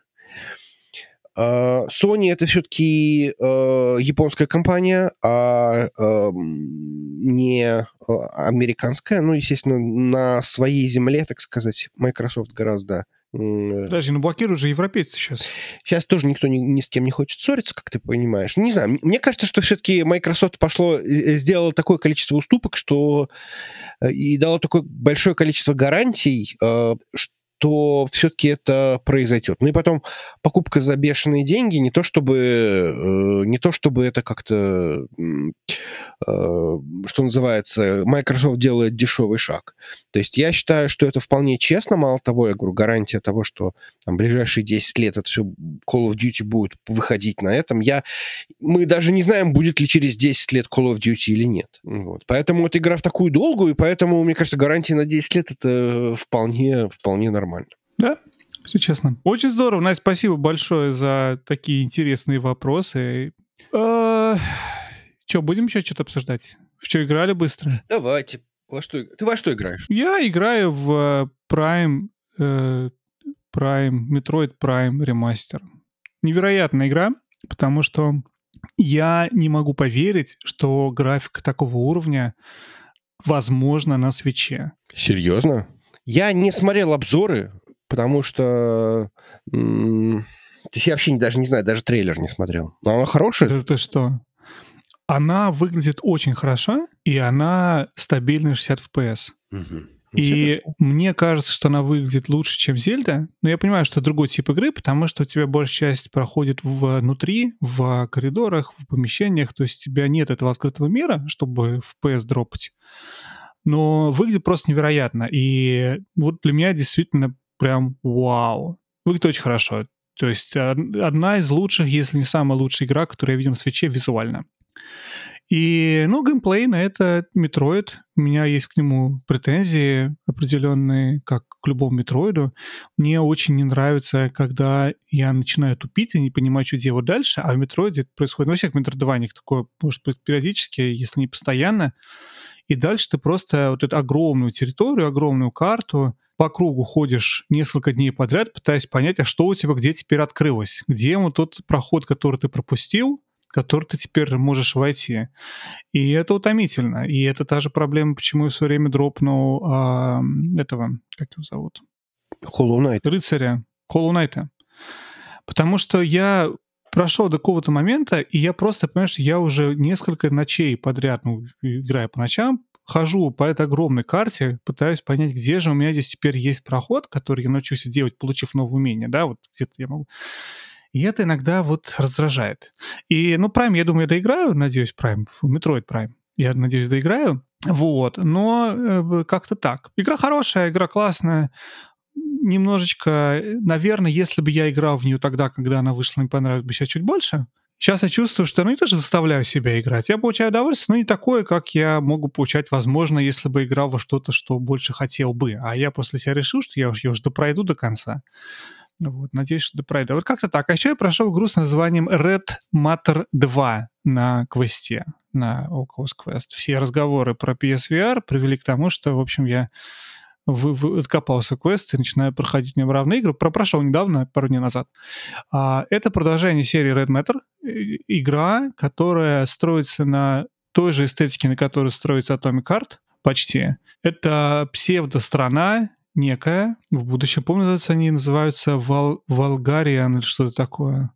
Sony это все-таки э, японская компания, а э, не э, американская. Ну, естественно, на своей земле, так сказать, Microsoft гораздо Подожди, ну блокируют же европейцы сейчас. Сейчас тоже никто ни, ни с кем не хочет ссориться, как ты понимаешь. Не знаю, мне кажется, что все-таки Microsoft пошло, сделала такое количество уступок, что и дало такое большое количество гарантий, что то все-таки это произойдет. Ну и потом покупка за бешеные деньги не то чтобы э, не то чтобы это как-то э, что называется Microsoft делает дешевый шаг. То есть я считаю, что это вполне честно. Мало того, я говорю гарантия того, что там, ближайшие 10 лет это все Call of Duty будет выходить на этом. Я мы даже не знаем, будет ли через 10 лет Call of Duty или нет. Вот. Поэтому это игра в такую долгую, и поэтому мне кажется гарантия на 10 лет это вполне вполне нормально нормально. Да, все честно. Очень здорово. Настя, спасибо большое за такие интересные вопросы. А, что, будем еще что-то обсуждать? В что играли быстро? Давайте. Во что, ты во что играешь? Я играю в Prime, э, Prime, Metroid Prime Remaster. Невероятная игра, потому что я не могу поверить, что графика такого уровня возможно на свече. Серьезно? Я не смотрел обзоры, потому что... М- я вообще даже не знаю, даже трейлер не смотрел. Но она хорошая? Да ты что? Она выглядит очень хороша, и она стабильная 60 FPS. Угу. И мне кажется, что она выглядит лучше, чем Зельда. Но я понимаю, что это другой тип игры, потому что у тебя большая часть проходит внутри, в коридорах, в помещениях. То есть у тебя нет этого открытого мира, чтобы FPS дропать но выглядит просто невероятно. И вот для меня действительно прям вау. Выглядит очень хорошо. То есть одна из лучших, если не самая лучшая игра, которую я видел на Switch е визуально. И, ну, геймплей, ну это Metroid. У меня есть к нему претензии определенные, как к любому Metroid у. Мне очень не нравится, когда я начинаю тупить и не понимаю, что делать дальше, а в Metroid е это происходит, ну, во всех метроидваниях такое может быть периодически, если не постоянно и дальше ты просто вот эту огромную территорию, огромную карту по кругу ходишь несколько дней подряд, пытаясь понять, а что у тебя где теперь открылось, где вот тот проход, который ты пропустил, который ты теперь можешь войти. И это утомительно. И это та же проблема, почему я все время дропнул а, этого, как его зовут? Hollow Knight. Рыцаря. Hollow Knight. Потому что я прошел до какого-то момента, и я просто понимаю, что я уже несколько ночей подряд, ну, играя по ночам, хожу по этой огромной карте, пытаюсь понять, где же у меня здесь теперь есть проход, который я научусь делать, получив новое умение, да, вот где-то я могу... И это иногда вот раздражает. И, ну, Prime, я думаю, я доиграю, надеюсь, Prime, Metroid Prime. Я надеюсь, доиграю. Вот, но э, как-то так. Игра хорошая, игра классная, немножечко, э, наверное, если бы я играл в нее тогда, когда она вышла, мне понравилось бы сейчас чуть больше. Сейчас я чувствую, что ну, я тоже заставляю себя играть. Я получаю удовольствие, но не такое, как я могу получать, возможно, если бы играл во что-то, что больше хотел бы. А я после себя решил, что я уж, я уж допройду до конца. Вот, надеюсь, что допройду. Вот как-то так. А еще я прошел игру с названием Red Matter 2 на квесте, на Oculus Quest. Все разговоры про PSVR привели к тому, что, в общем, я вы, вы, откопался квест и начинаю проходить неравные игры. Про прошел недавно, пару дней назад. А, это продолжение серии Red Matter. Игра, которая строится на той же эстетике, на которой строится Atomic Heart, почти. Это псевдо-страна некая в будущем. Помню, они называются Вал, Валгариан или что-то такое.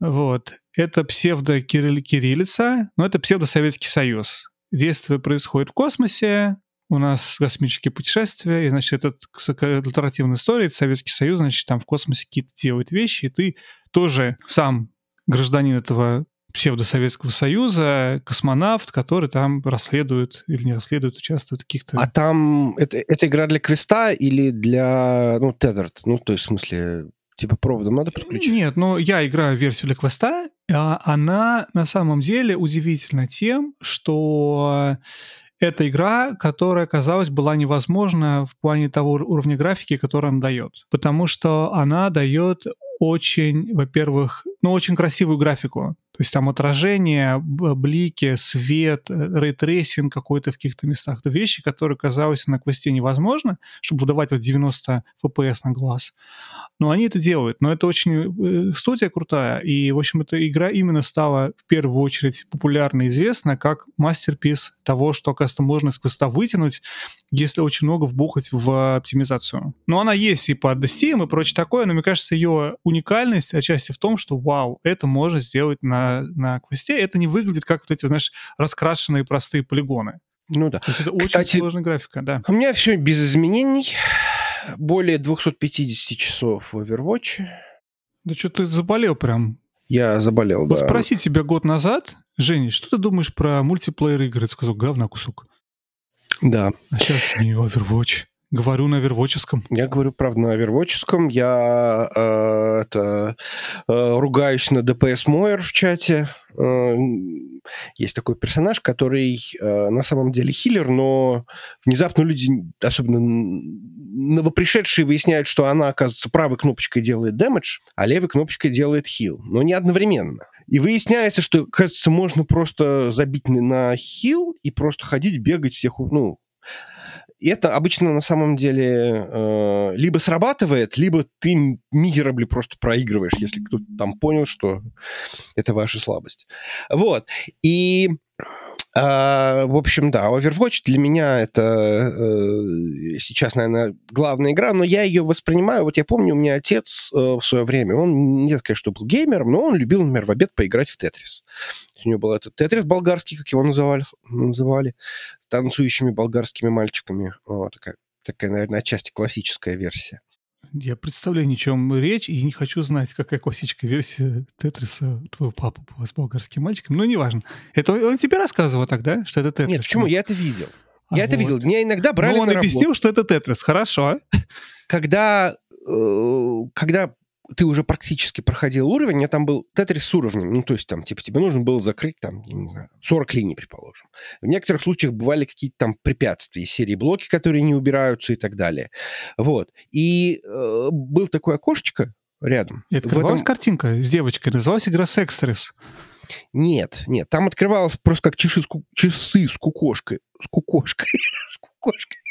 Вот. Это псевдо-кириллица, но это псевдо-Советский Союз. Действие происходит в космосе, у нас космические путешествия, и, значит, это альтернативная история, это Советский Союз, значит, там в космосе какие-то делают вещи, и ты тоже сам гражданин этого псевдосоветского союза, космонавт, который там расследует или не расследует, участвует в каких-то... А там это, это игра для квеста или для, ну, tethered? Ну, то есть, в смысле, типа проводом надо подключить? Нет, но я играю версию для квеста, а она на самом деле удивительна тем, что это игра, которая, казалось, была невозможна в плане того уровня графики, который она дает. Потому что она дает очень, во-первых, ну, очень красивую графику. То есть там отражение, блики, свет, э, ray tracing какой-то в каких-то местах. Это вещи, которые, казалось, на квесте невозможно, чтобы выдавать вот 90 FPS на глаз. Но они это делают. Но это очень... Э, студия крутая. И, в общем, эта игра именно стала в первую очередь популярна и известна как мастерпис того, что, оказывается, можно из квеста вытянуть, если очень много вбухать в оптимизацию. Но она есть и под Steam и прочее такое, но мне кажется, ее уникальность отчасти в том, что, вау, это можно сделать на на, квесте, это не выглядит как вот эти, знаешь, раскрашенные простые полигоны. Ну да. То есть это Кстати, очень сложная графика, да. У меня все без изменений. Более 250 часов в Overwatch. Да что ты заболел прям. Я заболел, вот да. Спроси тебя год назад, Женя, что ты думаешь про мультиплеер игры? Ты сказал, говна кусок. Да. А сейчас не Overwatch. Говорю на вервоческом. Я говорю, правда, на вервоческом. Я э, это, э, ругаюсь на ДПС Мойер в чате. Э, есть такой персонаж, который э, на самом деле хиллер, но внезапно люди, особенно новопришедшие, выясняют, что она, оказывается, правой кнопочкой делает дэмэдж, а левой кнопочкой делает хил. Но не одновременно. И выясняется, что, кажется, можно просто забить на хил и просто ходить, бегать всех, ну, и это обычно на самом деле э, либо срабатывает, либо ты мизерабли просто проигрываешь, если кто-то там понял, что это ваша слабость. Вот. И Uh, в общем, да, Overwatch для меня это uh, сейчас, наверное, главная игра, но я ее воспринимаю. Вот я помню, у меня отец uh, в свое время, он не сказать, что был геймером, но он любил, например, в обед поиграть в Тетрис. У него был этот Тетрис болгарский, как его называли, называли с танцующими болгарскими мальчиками. О, такая, такая, наверное, отчасти классическая версия. Я представляю, о чем речь, и не хочу знать, какая классическая версия Тетриса твоего папы была с болгарским мальчиком. Но неважно. Это он тебе рассказывал тогда, что это Тетрис? Нет, почему? Я это видел. А я вот. это видел. Меня иногда брали Но он на объяснил, работу. что это Тетрис. Хорошо. Когда, э, когда ты уже практически проходил уровень, а там был тетрис с уровнем. Ну, то есть там, типа, тебе нужно было закрыть там, я не знаю, 40 линий, предположим. В некоторых случаях бывали какие-то там препятствия, серии блоки, которые не убираются и так далее. Вот. И э, был такое окошечко рядом. И открывалась этом... картинка с девочкой, называлась игра Секстрис. Нет, нет, там открывалось просто как часы с, ку... часы с кукошкой. С кукошкой. с кукошкой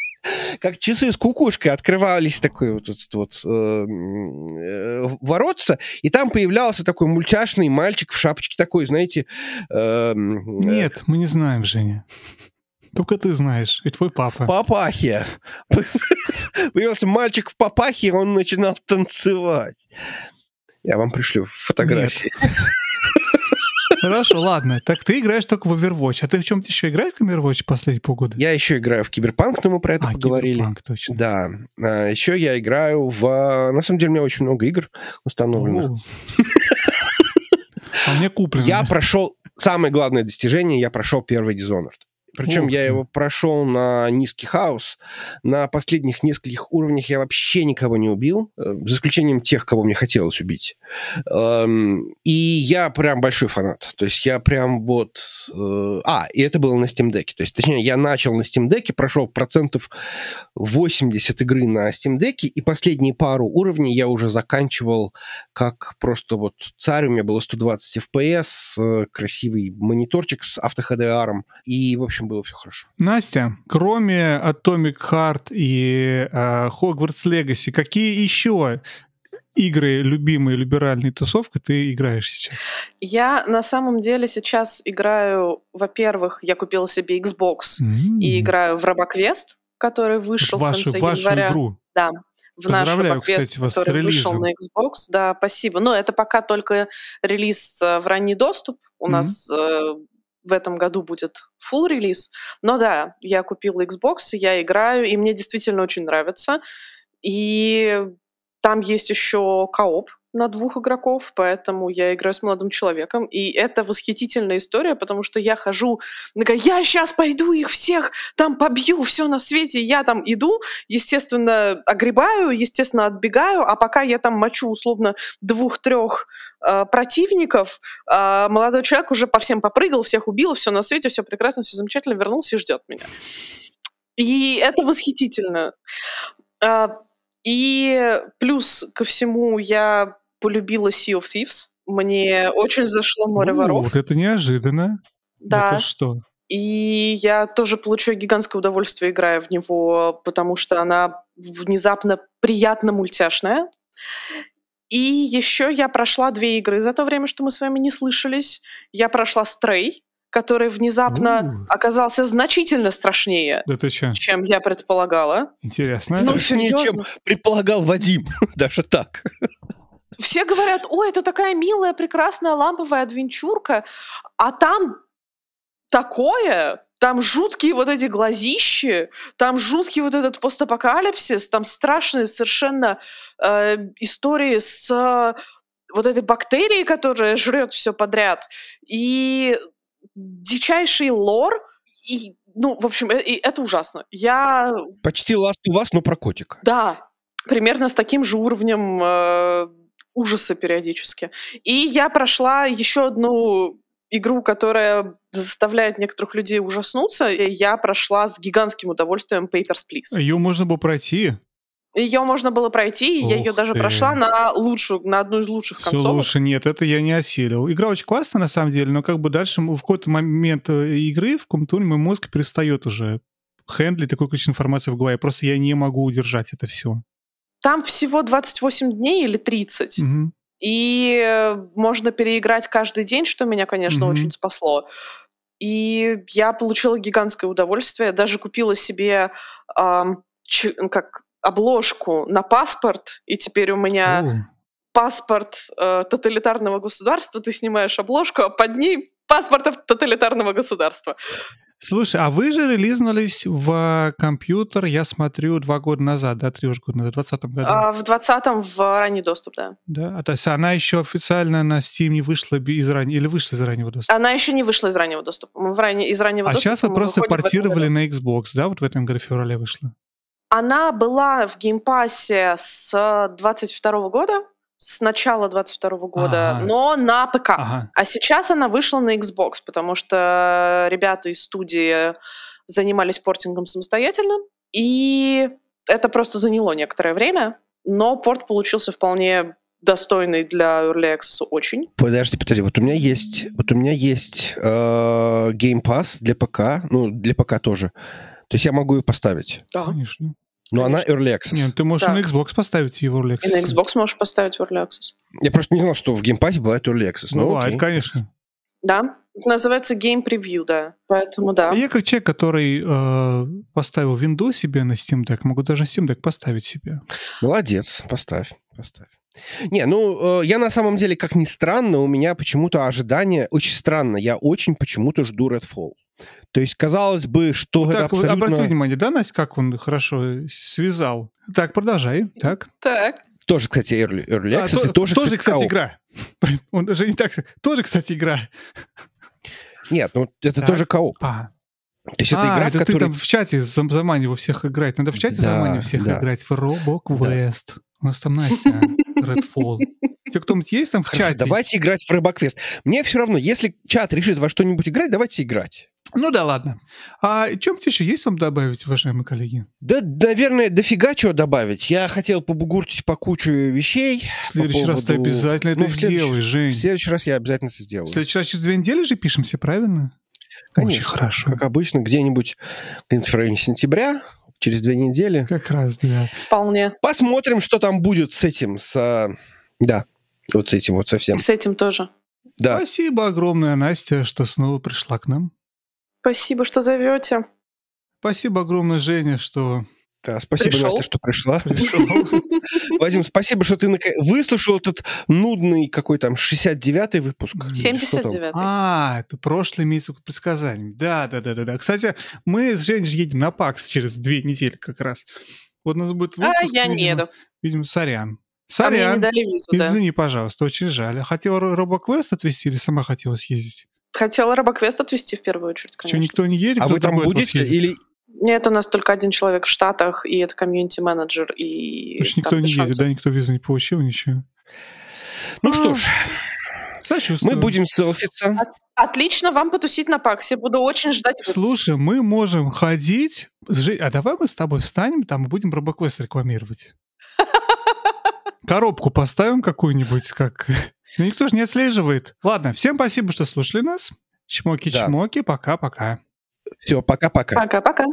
как часы с кукушкой открывались такой вот, вот, вот э, э, воротца, и там появлялся такой мультяшный мальчик в шапочке такой, знаете... Э, Нет, мы не знаем, Женя. Только ты знаешь, и твой папа. В папахе. Появился мальчик в папахе, он начинал танцевать. Я вам пришлю фотографии. Нет. Хорошо, ладно. Так ты играешь только в Overwatch. А ты в чем-то еще играешь в Overwatch последние полгода? Я еще играю в Киберпанк, но мы про это а, поговорили. Киберпанк, точно. Да. А, еще я играю в... На самом деле у меня очень много игр установленных. А мне куплено. Я прошел... Самое главное достижение, я прошел первый Dishonored. Причем я его прошел на низкий хаос. На последних нескольких уровнях я вообще никого не убил, э, за исключением тех, кого мне хотелось убить. Эм, и я прям большой фанат. То есть я прям вот... Э, а, и это было на Steam Deck. То есть, точнее, я начал на Steam Deck, прошел процентов 80 игры на Steam Deck, и последние пару уровней я уже заканчивал как просто вот царь. У меня было 120 FPS, э, красивый мониторчик с авто HDR. И, в общем, общем, было все хорошо. Настя, кроме Atomic Heart и э, Hogwarts Legacy, какие еще игры любимые либеральной тусовкой ты играешь сейчас? Я на самом деле сейчас играю, во-первых, я купила себе Xbox mm-hmm. и играю в RoboQuest, который вышел в, вашу, в конце вашу января. игру. Да, в наш RoboQuest, кстати, вас который с вышел на Xbox. Да, спасибо. Но это пока только релиз э, в ранний доступ. У mm-hmm. нас э, в этом году будет full релиз. Но да, я купила Xbox, я играю, и мне действительно очень нравится. И там есть еще кооп, на двух игроков, поэтому я играю с молодым человеком. И это восхитительная история, потому что я хожу, такая, я сейчас пойду их всех там побью, все на свете. Я там иду, естественно, огребаю, естественно, отбегаю, а пока я там мочу условно двух-трех э, противников, э, молодой человек уже по всем попрыгал, всех убил, все на свете, все прекрасно, все замечательно, вернулся и ждет меня. И это восхитительно. Э, и плюс ко всему я полюбила Sea of Thieves. Мне очень зашло море воров. Вот это неожиданно. Да. Это что? И я тоже получаю гигантское удовольствие, играя в него, потому что она внезапно приятно мультяшная. И еще я прошла две игры за то время, что мы с вами не слышались. Я прошла Стрей, который внезапно У. оказался значительно страшнее, да ты чем я предполагала. Интересно. Ну, страшнее, чем предполагал Вадим. Даже так. Все говорят, ой, это такая милая, прекрасная ламповая адвенчурка, а там такое, там жуткие вот эти глазищи, там жуткий вот этот постапокалипсис, там страшные совершенно э, истории с э, вот этой бактерией, которая жрет все подряд, и дичайший лор, и, ну, в общем, э, и, это ужасно. Я... Почти Last у вас, но про котика. Да, примерно с таким же уровнем э, ужаса периодически. И я прошла еще одну игру, которая заставляет некоторых людей ужаснуться. Я прошла с гигантским удовольствием Papers, Please. Ее можно было пройти. Ее можно было пройти, и я ее даже прошла на лучшую, на одну из лучших Все концовок. лучше нет, это я не осилил. Игра очень классная на самом деле, но как бы дальше в какой-то момент э, игры в каком-то мой мозг перестает уже хендлить такое количество информации в голове. Просто я не могу удержать это все. Там всего 28 дней или 30. Угу. И э, можно переиграть каждый день, что меня, конечно, угу. очень спасло. И я получила гигантское удовольствие. Даже купила себе ч- как обложку на паспорт, и теперь у меня О. паспорт э, тоталитарного государства. Ты снимаешь обложку, а под ней паспорт тоталитарного государства. Слушай, а вы же релизнулись в компьютер, я смотрю, два года назад, да, три уже года назад, в 2020 году? А, в 2020 в ранний доступ, да. Да, а то есть она еще официально на Steam не вышла из раннего, или вышла из раннего доступа? Она еще не вышла из раннего доступа. Мы в ранне, из раннего а доступа сейчас вы просто портировали на Xbox, да, вот в этом году феврале вышла? Она была в Game Pass е с 22 года, с начала 22 года, ага. но на ПК. Ага. А сейчас она вышла на Xbox, потому что ребята из студии занимались портингом самостоятельно, и это просто заняло некоторое время, но порт получился вполне достойный для Early Access очень. Подожди, подожди, вот у меня есть, вот у меня есть э, Game Pass для ПК, ну для ПК тоже. То есть я могу ее поставить. Да. Конечно. Но она Early Access. Нет, ты можешь да. на Xbox поставить его Early Access. И на Xbox можешь поставить в Early Access. Я просто не знал, что в геймпаде бывает Early Access. Ну, бывает, конечно. Да, это называется Game Preview, да. Поэтому да. Я как человек, который э, поставил Windows себе на Steam Deck, могу даже Steam Deck поставить себе. Молодец, поставь, поставь. Не, ну, э, я на самом деле, как ни странно, у меня почему-то ожидание очень странно. Я очень почему-то жду Redfall. То есть, казалось бы, что ну, это так, абсолютно... Обрати внимание, да, Настя, как он хорошо связал? Так, продолжай. Так. Так. Тоже, кстати, Early, early Access, а, и то, тоже, тоже кстати, игра. Он даже не так... Тоже, кстати, игра. Нет, ну это так. тоже кооп. А. То есть это а, игра, это в которой... ты там в чате заманивал всех играть. Надо в чате да, заманивать всех да. играть в Робок Вест. Да. У нас там Настя, Redfall. Те, кто-нибудь есть там в чате? Давайте играть в Рыбаквест. Мне все равно, если чат решит во что-нибудь играть, давайте играть. Ну да, ладно. А чем-то еще есть вам добавить, уважаемые коллеги? Да, наверное, дофига чего добавить. Я хотел побугуртить по кучу вещей. В следующий по поводу... раз ты обязательно ну, это сделаешь, Жень. В следующий раз я обязательно это сделаю. В следующий раз через две недели же пишемся, правильно? Конечно. Очень хорошо. Как обычно, где-нибудь в районе сентября, через две недели. Как раз, да. Вполне. Посмотрим, что там будет с этим, с... Да, вот с этим вот совсем. С этим тоже. Да. Спасибо огромное, Настя, что снова пришла к нам. Спасибо, что зовете. Спасибо огромное, Женя, что да, спасибо, Пришел? Настя, что пришла. Вадим, спасибо, что ты выслушал этот нудный какой там 69-й выпуск. 79-й. А, это прошлый месяц предсказаний. Да, да, да, да, да. Кстати, мы с Женей едем на ПАКС через две недели как раз. Вот у нас будет выпуск. А, я не еду. Видимо, сорян. Сорян. А мне не дали визу, Извини, да. пожалуйста, очень жаль. Хотела Робоквест отвезти или сама хотела съездить? Хотела Робоквест отвезти в первую очередь, конечно. Что, никто не едет? А вы там будете или... Нет, у нас только один человек в Штатах, и это комьюнити-менеджер, и... Значит, никто не едет, да? Никто визу не получил, ничего. Ну а, что ж, Сочувствую. Мы будем селфиться. Отлично, вам потусить на Паксе. Буду очень ждать. Слушай, мы можем ходить... А давай мы с тобой встанем, там и будем робоквест рекламировать. Коробку поставим какую-нибудь, как... Ну, никто же не отслеживает. Ладно, всем спасибо, что слушали нас. Чмоки-чмоки, пока-пока. Все, пока-пока. Пока-пока.